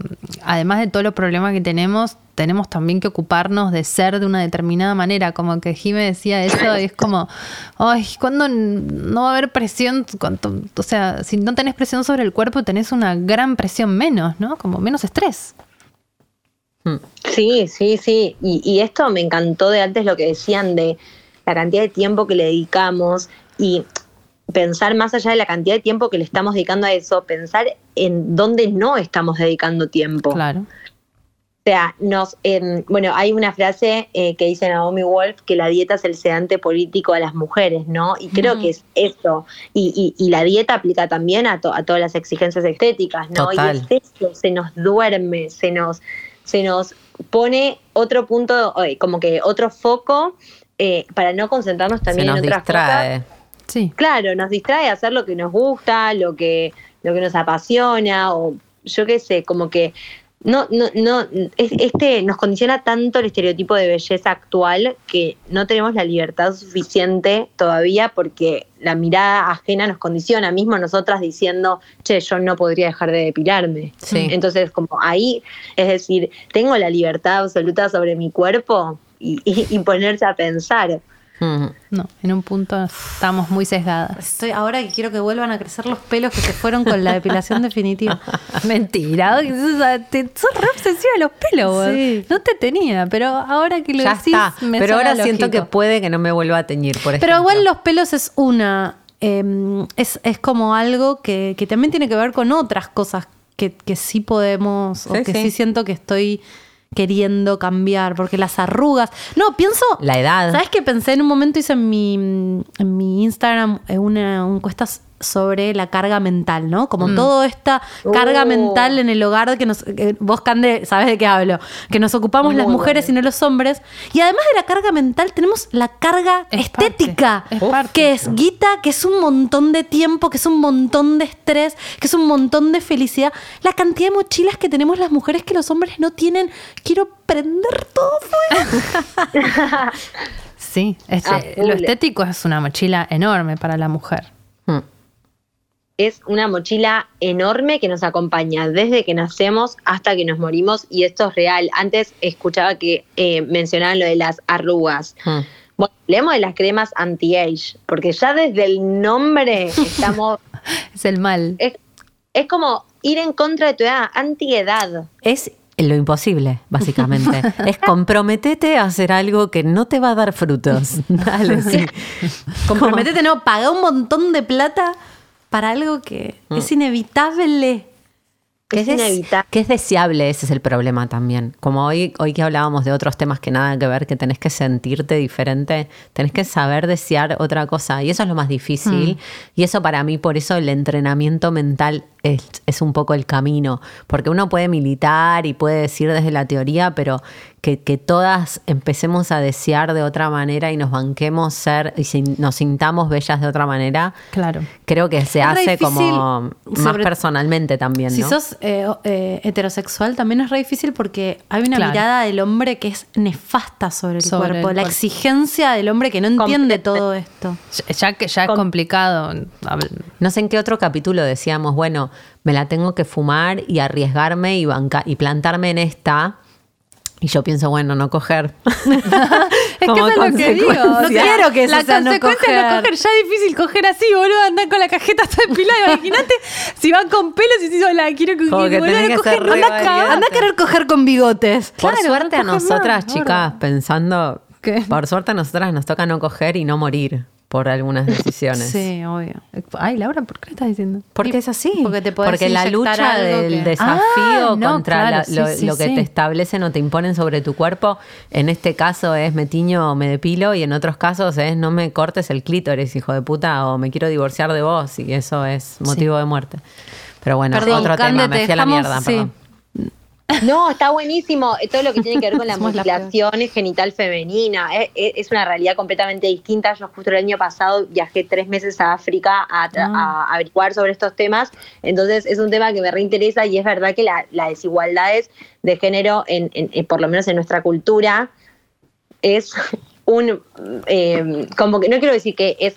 además de todos los problemas que tenemos, tenemos también que ocuparnos de ser de una determinada manera. Como que Jime decía eso, y es como, ay, ¿cuándo no va a haber presión? Cuánto- o sea, si no tenés presión sobre el cuerpo, tenés una gran presión menos, ¿no? Como menos estrés. Sí, sí, sí. Y, y esto me encantó de antes lo que decían de la cantidad de tiempo que le dedicamos y pensar más allá de la cantidad de tiempo que le estamos dedicando a eso, pensar en dónde no estamos dedicando tiempo. Claro. O sea, nos, em, bueno, hay una frase eh, que dice Naomi Wolf que la dieta es el sedante político a las mujeres, ¿no? Y creo que es eso. Y, y- y la dieta aplica también a, to- a todas las exigencias estéticas, ¿no? Total. Y es eso, se nos duerme, se nos, se nos pone otro punto, eh, como que otro foco eh, para no concentrarnos también Se nos en otras cosas. Sí. Claro, nos distrae hacer lo que nos gusta, lo que, lo que nos apasiona, o yo qué sé, como que no, no, no, es- este nos condiciona tanto el estereotipo de belleza actual que no tenemos la libertad suficiente todavía porque la mirada ajena nos condiciona, mismo nosotras diciendo, che, yo no podría dejar de depilarme. Sí. Entonces, como ahí, es decir, tengo la libertad absoluta sobre mi cuerpo y, y- y ponerse a pensar. Mm. No, en un punto estamos muy sesgadas. Estoy ahora que quiero que vuelvan a crecer los pelos que se fueron con la depilación <laughs> definitiva. Mentira, sos, te- sos re obsesiva de los pelos. Sí. No te tenía, pero ahora que lo Ya decís, está. me Pero suena ahora siento que puede que no me vuelva a teñir, por ejemplo. Pero igual los pelos es una. eh, es, es como algo que, que también tiene que ver con otras cosas que, que sí podemos, o que sí. sí siento que estoy queriendo cambiar, porque las arrugas. No, pienso. La edad. ¿Sabes qué pensé? En un momento hice en mi, en mi Instagram eh, una una encuesta sobre la carga mental, ¿no? Como Mm. toda esta carga Oh. mental en el hogar que nos. que vos, Cande, sabes de qué hablo. Que nos ocupamos las mujeres y no los hombres. Y además de la carga mental, tenemos la carga Es estética. parte, es parte. Que es guita, que es un montón de tiempo, que es un montón de estrés, que es un montón de felicidad. La cantidad de mochilas que tenemos las mujeres que los hombres no tienen. Quiero prender todo fuera. <laughs> Sí, este, A lo estético es una mochila enorme para la mujer. Es una mochila enorme que nos acompaña desde que nacemos hasta que nos morimos y esto es real. Antes escuchaba que eh, mencionaban lo de las arrugas. Mm. Bueno, hablemos de las cremas anti-age, porque ya desde el nombre estamos... <laughs> Es el mal. es, es como ir en contra de tu edad, anti-edad. Es lo imposible, básicamente. <laughs> es comprometete a hacer algo que no te va a dar frutos. <laughs> Dale, sí. Comprométete, no, paga un montón de plata para algo que es inevitable. Que Es es, inevitable. que es deseable, ese es el problema también. Como hoy, hoy que hablábamos de otros temas que nada que ver, que tenés que sentirte diferente, tenés que saber desear otra cosa. Y eso es lo más difícil. Y eso para mí, por eso el entrenamiento mental es, es un poco el camino. Porque uno puede militar y puede decir desde la teoría, pero que, que todas empecemos a desear de otra manera y nos banquemos ser y nos sintamos bellas de otra manera. Claro. Creo que se Es hace difícil, como más sobre- personalmente también. Si ¿no? sos eh, eh, heterosexual, también es re difícil porque hay una Claro. mirada del hombre que es nefasta sobre el Sobre cuerpo. el la cuerpo. exigencia del hombre que no entiende todo esto. Ya- que ya es complicado. No sé en qué otro capítulo decíamos, bueno, me la tengo que fumar y arriesgarme y, banca y plantarme en esta. Y yo pienso, bueno, no coger. <laughs> Es que Como eso es lo que digo. consecuencia. No quiero que eso la sea no consecuencia de no coger. coger ya es difícil coger así, boludo. Andar con la cajeta hasta depilada. <laughs> Imagínate si van con pelos y si la quiero coger. Como que boludo, tenés no que coger valiente. Anda a querer coger con bigotes. Por Claro, suerte a nosotras, más, chicas, pensando, ¿Qué? por suerte a nosotras nos toca no coger y no morir por algunas <laughs> decisiones. Sí, obvio. Ay, Laura, ¿por qué lo estás diciendo? Porque es así. Porque te Porque la lucha del que- desafío Ah, no, contra claro, la- lo, sí, lo que sí. te establecen o te imponen sobre tu cuerpo, en este caso es me tiño o me depilo y en otros casos es no me cortes el clítoris, hijo de puta, o me quiero divorciar de vos y eso es motivo de muerte. Pero bueno, Perdón, otro tema, me fui a la mierda, sí. perdón. No, está buenísimo. Eh, Todo lo que tiene que ver con la <laughs> mutilación genital femenina. Es, es- es una realidad completamente distinta. Yo justo el año pasado viajé tres meses a África a, tra- a averiguar sobre estos temas. Entonces es un tema que me reinteresa y es verdad que la- las desigualdades de género, en, en- en- por lo menos en nuestra cultura, es un... eh, como que no quiero decir que es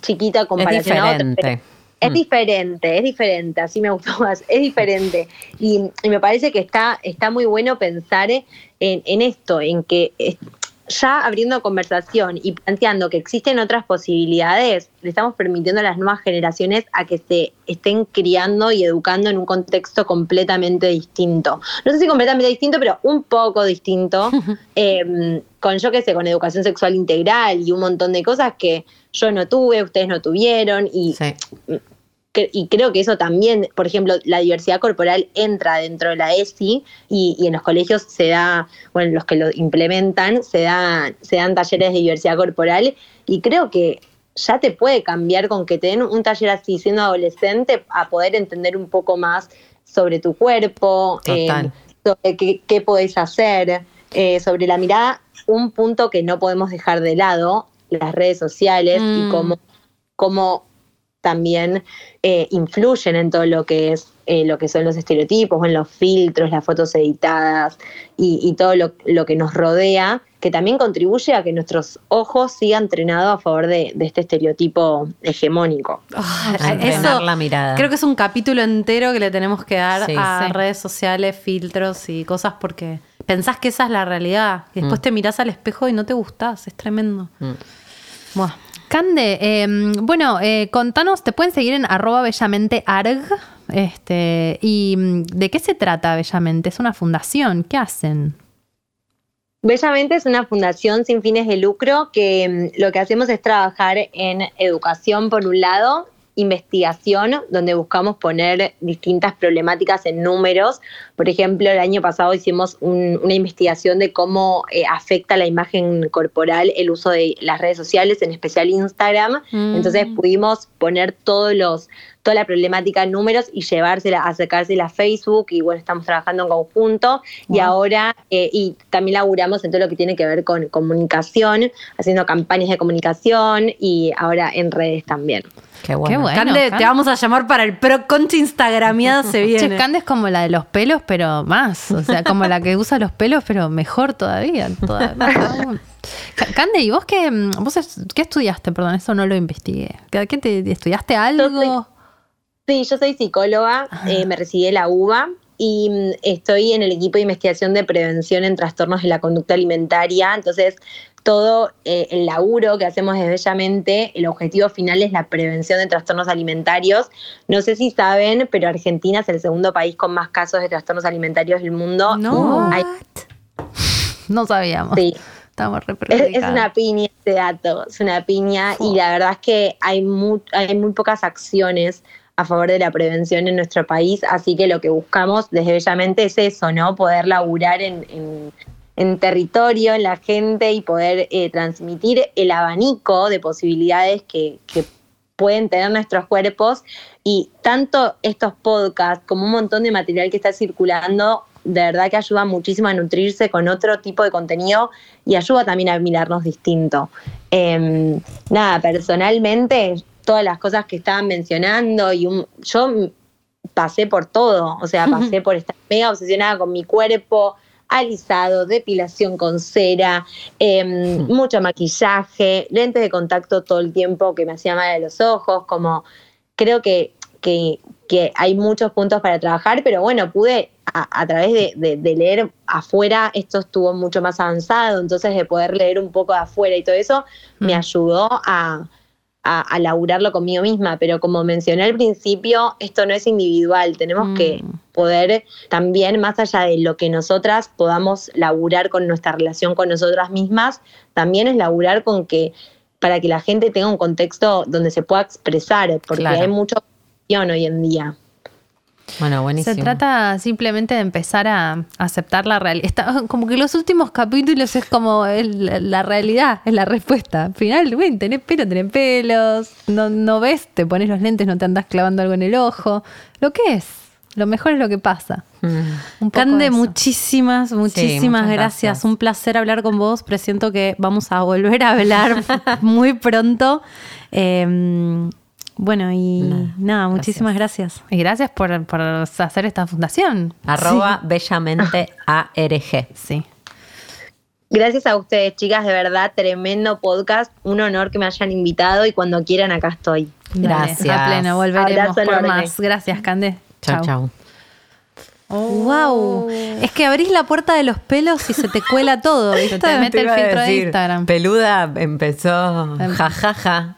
chiquita Es comparación a pero es Mm. diferente, es diferente, así me gustó <laughs> más, es diferente. Y, y me parece que está, está muy bueno pensar en, en esto, en que eh, ya abriendo conversación y planteando que existen otras posibilidades, le estamos permitiendo a las nuevas generaciones a que se estén criando y educando en un contexto completamente distinto. No sé si completamente distinto, pero un poco distinto, <laughs> eh, con yo qué sé, con educación sexual integral y un montón de cosas que yo no tuve, ustedes no tuvieron y Sí. Que- y creo que eso también, por ejemplo, la diversidad corporal entra dentro de la ESI y, y en los colegios se da, bueno, los que lo implementan, se, da, se dan talleres de diversidad corporal y creo que ya te puede cambiar con que te den un taller así siendo adolescente a poder entender un poco más sobre tu cuerpo, eh, sobre qué, qué podés hacer, eh, sobre la mirada, un punto que no podemos dejar de lado, las redes sociales Mm. y cómo, cómo también eh, influyen en todo lo que es eh, lo que son los estereotipos, en los filtros, las fotos editadas y, y todo lo, lo que nos rodea, que también contribuye a que nuestros ojos sigan entrenados a favor de, de este estereotipo hegemónico. A entrenar la mirada. Creo que es un capítulo entero que le tenemos que dar Sí, a sí. redes sociales, filtros y cosas porque pensás que esa es la realidad. Y después Mm. te mirás al espejo y no te gustás. Es tremendo. Mm. Buah. Cande, eh, bueno, eh, contanos, te pueden seguir en arroba bellamente arg. Este, ¿Y mm, de qué se trata Bellamente? ¿Es una fundación? ¿Qué hacen? Bellamente es una fundación sin fines de lucro que mm, lo que hacemos es trabajar en educación por un lado, investigación, donde buscamos poner distintas problemáticas en números. Por ejemplo, el año pasado hicimos un- una investigación de cómo eh, afecta la imagen corporal el uso de las redes sociales, en especial Instagram. Entonces pudimos poner todos los toda la problemática en números y llevársela, acercársela a Facebook y bueno, estamos trabajando en conjunto y ahora, eh, y también laburamos en todo lo que tiene que ver con comunicación, haciendo campañas de comunicación y ahora en redes también. Qué bueno. Qué bueno. Cande, Cande. te vamos a llamar para el pro concha instagramiada se Che, viene. Cande es como la de los pelos, pero más. O sea, como la que usa los pelos, pero mejor todavía. toda- Ca- Cande, ¿y vos qué, mm, vos es- qué estudiaste? Perdón, eso no lo investigué. ¿Qué, qué te, ¿Estudiaste algo? Sí, yo soy psicóloga, eh, me recibí de la UBA y mm, estoy en el equipo de investigación de prevención en trastornos de la conducta alimentaria. Entonces, todo eh, el laburo que hacemos desde Bellamente, el objetivo final es la prevención de trastornos alimentarios. No sé si saben, pero Argentina es el segundo país con más casos de trastornos alimentarios del mundo. No. Hay- No sabíamos. Sí. Estamos Es, es una piña este dato, es una piña y la verdad es que hay muy, hay muy pocas acciones a favor de la prevención en nuestro país, así que lo que buscamos desde Bellamente es eso, ¿no? Poder laburar en, en- en territorio, en la gente y poder eh, transmitir el abanico de posibilidades que, que pueden tener nuestros cuerpos y tanto estos podcasts como un montón de material que está circulando, de verdad que ayuda muchísimo a nutrirse con otro tipo de contenido y ayuda también a mirarnos distinto. Em, nada, personalmente, todas las cosas que estaban mencionando y un- yo pasé por todo, o sea, pasé por estar mega obsesionada con mi cuerpo, alisado, depilación con cera, em, mucho maquillaje, lentes de contacto todo el tiempo que me hacía mal a los ojos, como creo que, que, que hay muchos puntos para trabajar, pero bueno, pude a, a través de, de- de leer afuera, esto estuvo mucho más avanzado, entonces de poder leer un poco de afuera y todo eso me ayudó a, a, a laburarlo conmigo misma, pero como mencioné al principio, esto no es individual, tenemos que poder también, más allá de lo que nosotras podamos laburar con nuestra relación con nosotras mismas, también es laburar con que para que la gente tenga un contexto donde se pueda expresar, porque Claro. hay mucha opción hoy en día. Bueno, buenísimo. Se trata simplemente de empezar a aceptar la realidad. <laughs> Como que los últimos capítulos es como el- la realidad, es la respuesta. Al final, güey, tenés pelo, tenés pelos, no, no ves, te pones los lentes, no te andás clavando algo en el ojo. Lo que es, lo mejor es lo que pasa. Mm. Cande, muchísimas, muchísimas gracias. gracias. Un placer hablar con vos. Presiento que vamos a volver a hablar <laughs> muy pronto. Eh, bueno, y nada, muchísimas gracias. Y gracias por, por hacer esta fundación. Arroba bellamente ARG. Sí. Gracias a ustedes, chicas, de verdad, tremendo podcast. Un honor que me hayan invitado y cuando quieran acá estoy. Dale, Gracias. a pleno, volveremos Abrazo por enorme. más. Gracias, Cande. Chau, chau. Wow. Es que abrís la puerta de los pelos y se te cuela todo, ¿viste? Se te mete el filtro de Instagram. Peluda empezó jajaja.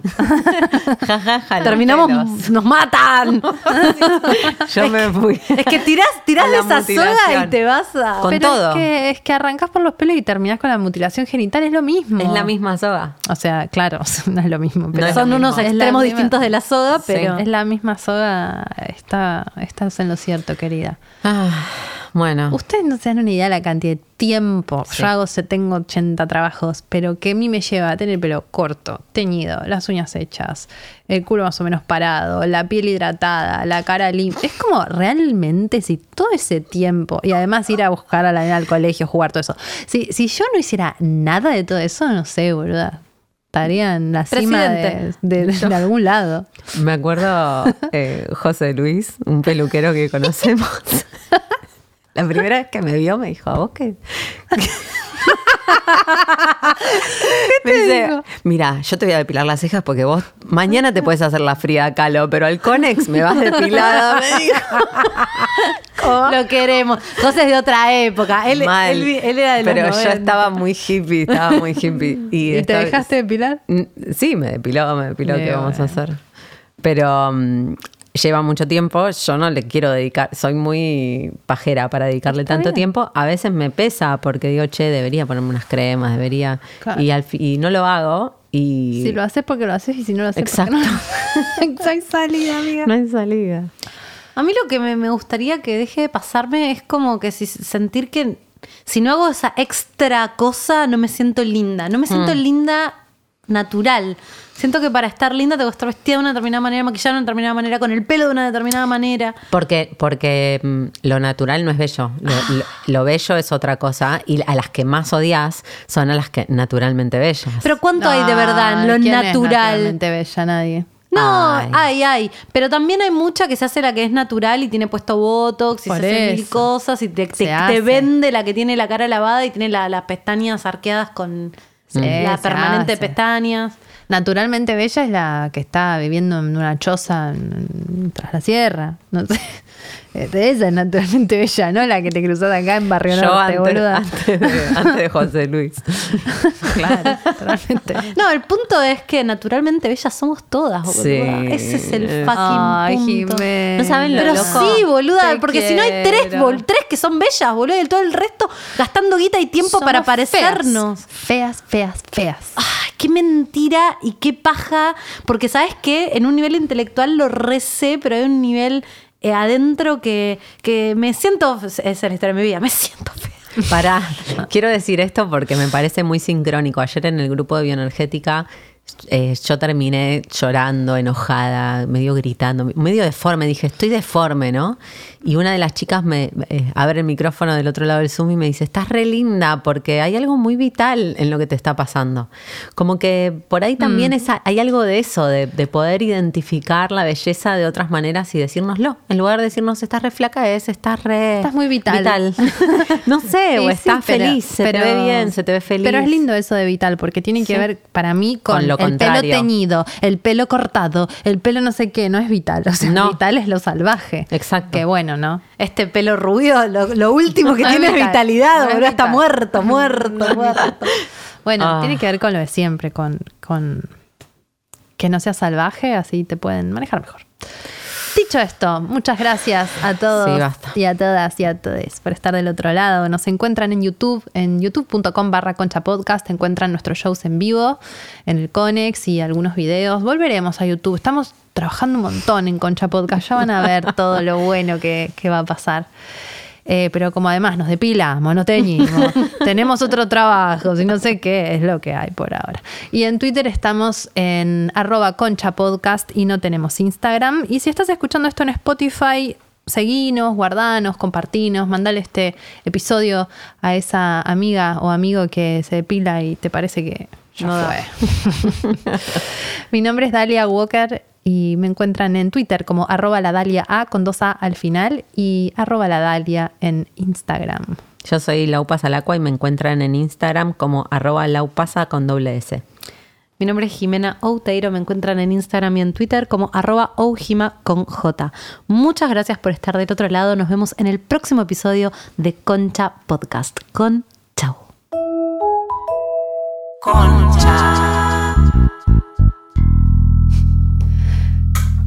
Jajaja. <laughs> los Terminamos, pelos. nos matan. <laughs> Yo me fui. Es que tirás, tirás de esa soga y te vas a. Con Pero todo. Es que, es que arrancás por los pelos y terminás con la mutilación genital, es lo mismo. Es la misma soga. O sea, claro, <laughs> no es lo mismo. Pero Son lo unos extremos distintos de la soga, pero. Es la misma soga. Está, estás en lo cierto, querida. Ah, bueno. Ustedes no se dan una idea de la cantidad de tiempo. Sí. Yo hago, se- tengo 80 trabajos, pero que a mí me lleva a tener el pelo corto, teñido, las uñas hechas, el culo más o menos parado, la piel hidratada, la cara limpia. Es como realmente si todo ese tiempo, y además ir a buscar a la nena al colegio, jugar todo eso. Si, si yo no hiciera nada de todo eso, no sé, boluda. Estaría en la cima de, de <laughs> algún lado. Me acuerdo eh, José Luis, un peluquero que conocemos. <laughs> La primera vez que me vio me dijo, ¿a vos qué? Dice, mira, yo te voy a depilar las cejas porque vos mañana te puedes hacer la fría calo, pero al Conex me vas depilada, me dijo. <laughs> Lo queremos. José es de otra época. Él, Mal. él, él era de los Pero yo 90. estaba muy hippie, estaba muy hippie. ¿Y, <laughs> ¿Y te dejaste depilar? Mm, Sí, me depiló, me depiló, Bien, ¿qué vamos a hacer? Pero mm, lleva mucho tiempo, yo no le quiero dedicar, soy muy pajera para dedicarle tanto tiempo. A veces me pesa porque digo, che, debería ponerme unas cremas, debería. Claro. Y, al y no lo hago. Y Si lo haces porque lo haces y si no lo haces Exacto. porque no. Exacto, <laughs> salida, amiga. no hay salida. A mí lo que me, me gustaría que deje de pasarme es como que si, sentir que si no hago esa extra cosa no me siento linda. No me siento Mm. linda natural. Siento que para estar linda tengo que estar vestida de una determinada manera, maquillada de una determinada manera, con el pelo de una determinada manera. Porque, porque mm, lo natural no es bello. Lo, lo- lo bello es otra cosa. Y a las que más odias son a las que naturalmente bellas. Pero ¿cuánto hay de verdad en lo Ay, ¿quién es natural? naturalmente bella? Nadie. No, Ay. hay, hay. Pero también hay mucha que se hace la que es natural y tiene puesto botox y Por se hace mil cosas y te, te- vende la que tiene la cara lavada y tiene la- las pestañas arqueadas con Sí, la permanente hace. pestañas. Naturalmente bella es la que está viviendo en una choza en- tras la sierra. No sé. Esa es <laughs> naturalmente bella, ¿no? La que te cruzas acá en Barrio Yo Norte, antes, boluda. antes de, antes de José Luis. <laughs> claro, naturalmente. No, el punto es que naturalmente bellas somos todas, boluda. Sí. Ese es el fucking Ay, punto. Jimena. No saben lo Pero loco. sí, boluda, Te porque si no hay tres, bol- tres que son bellas, boludo, y todo el resto gastando guita y tiempo para parecernos. Feas, feas, feas. feas. Ay, qué mentira y qué paja. Porque sabes que en un nivel intelectual lo recé, pero hay un nivel eh, adentro que, que me siento. Esa es la historia de mi vida, me siento fea. Pará, quiero decir esto porque me parece muy sincrónico. Ayer en el grupo de bioenergética eh, yo terminé llorando, enojada, medio gritando, medio deforme. Dije, estoy deforme, ¿no? Y una de las chicas me eh, abre el micrófono del otro lado del Zoom y me dice, estás re linda porque hay algo muy vital en lo que te está pasando. Como que por ahí también esa- hay algo de eso, de, de poder identificar la belleza de otras maneras y decírnoslo. En lugar de decirnos, estás re flaca, es, estás re... Estás muy vital. <laughs> <laughs> no sé, o sí, estás pero- feliz, se pero- te ve bien, se te ve feliz. Pero es lindo eso de vital, porque tiene que Sí. ver para mí con, Con lo el pelo teñido, el pelo cortado, el pelo no sé qué, no es vital. O sea, No. vital es lo salvaje. Exacto. Que bueno, ¿no? Este pelo rubio, lo, lo último que <laughs> tiene es vital, vitalidad, boludo. Está muerto, muerto, <laughs> muerto. Bueno, Ah. tiene que ver con lo de siempre, con, con que no seas salvaje, así te pueden manejar mejor. Dicho esto, muchas gracias a todos Sí, y a todas y a todos por estar del otro lado. Nos encuentran en YouTube, en youtube.com barra concha podcast, encuentran nuestros shows en vivo, en el Conex y algunos videos. Volveremos a YouTube. Estamos trabajando un montón en Concha Podcast. Ya van a ver todo lo bueno que, que va a pasar. Eh, pero como además nos depilamos, nos teñimos, <laughs> tenemos otro trabajo, si no sé qué, es lo que hay por ahora. Y en Twitter estamos en arroba concha podcast y no tenemos Instagram. Y si estás escuchando esto en Spotify, seguinos, guardanos, compartinos, mandale este episodio a esa amiga o amigo que se depila y te parece que ya No fue. <laughs> Mi nombre es Dalia Walker y me encuentran en Twitter como arroba la Dalia A con dos A al final y arroba la Dalia en Instagram. Yo soy Laupasa Salacua y me encuentran en Instagram como arroba laupasa con doble S. Mi nombre es Jimena Outeiro, me encuentran en Instagram y en Twitter como arroba oujima con J. Muchas gracias por estar del otro lado. Nos vemos en el próximo episodio de Concha Podcast. Con chau.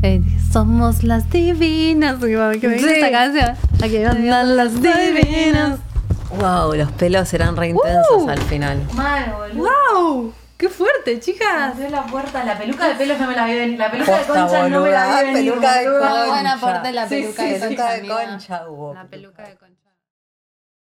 Eh, somos las divinas. ¿Qué me dice esta canción? Aquí andan las divinas. Wow, los pelos eran re intensos al final. ¡Wow! ¡Qué fuerte, chicas! Abrió la puerta, la peluca de pelos no me la vi venir. La peluca Posta, de concha no me la vi boluda, venir. peluca de boluda. concha. Buen aporte la peluca de Peluca concha, de concha. La peluca de concha.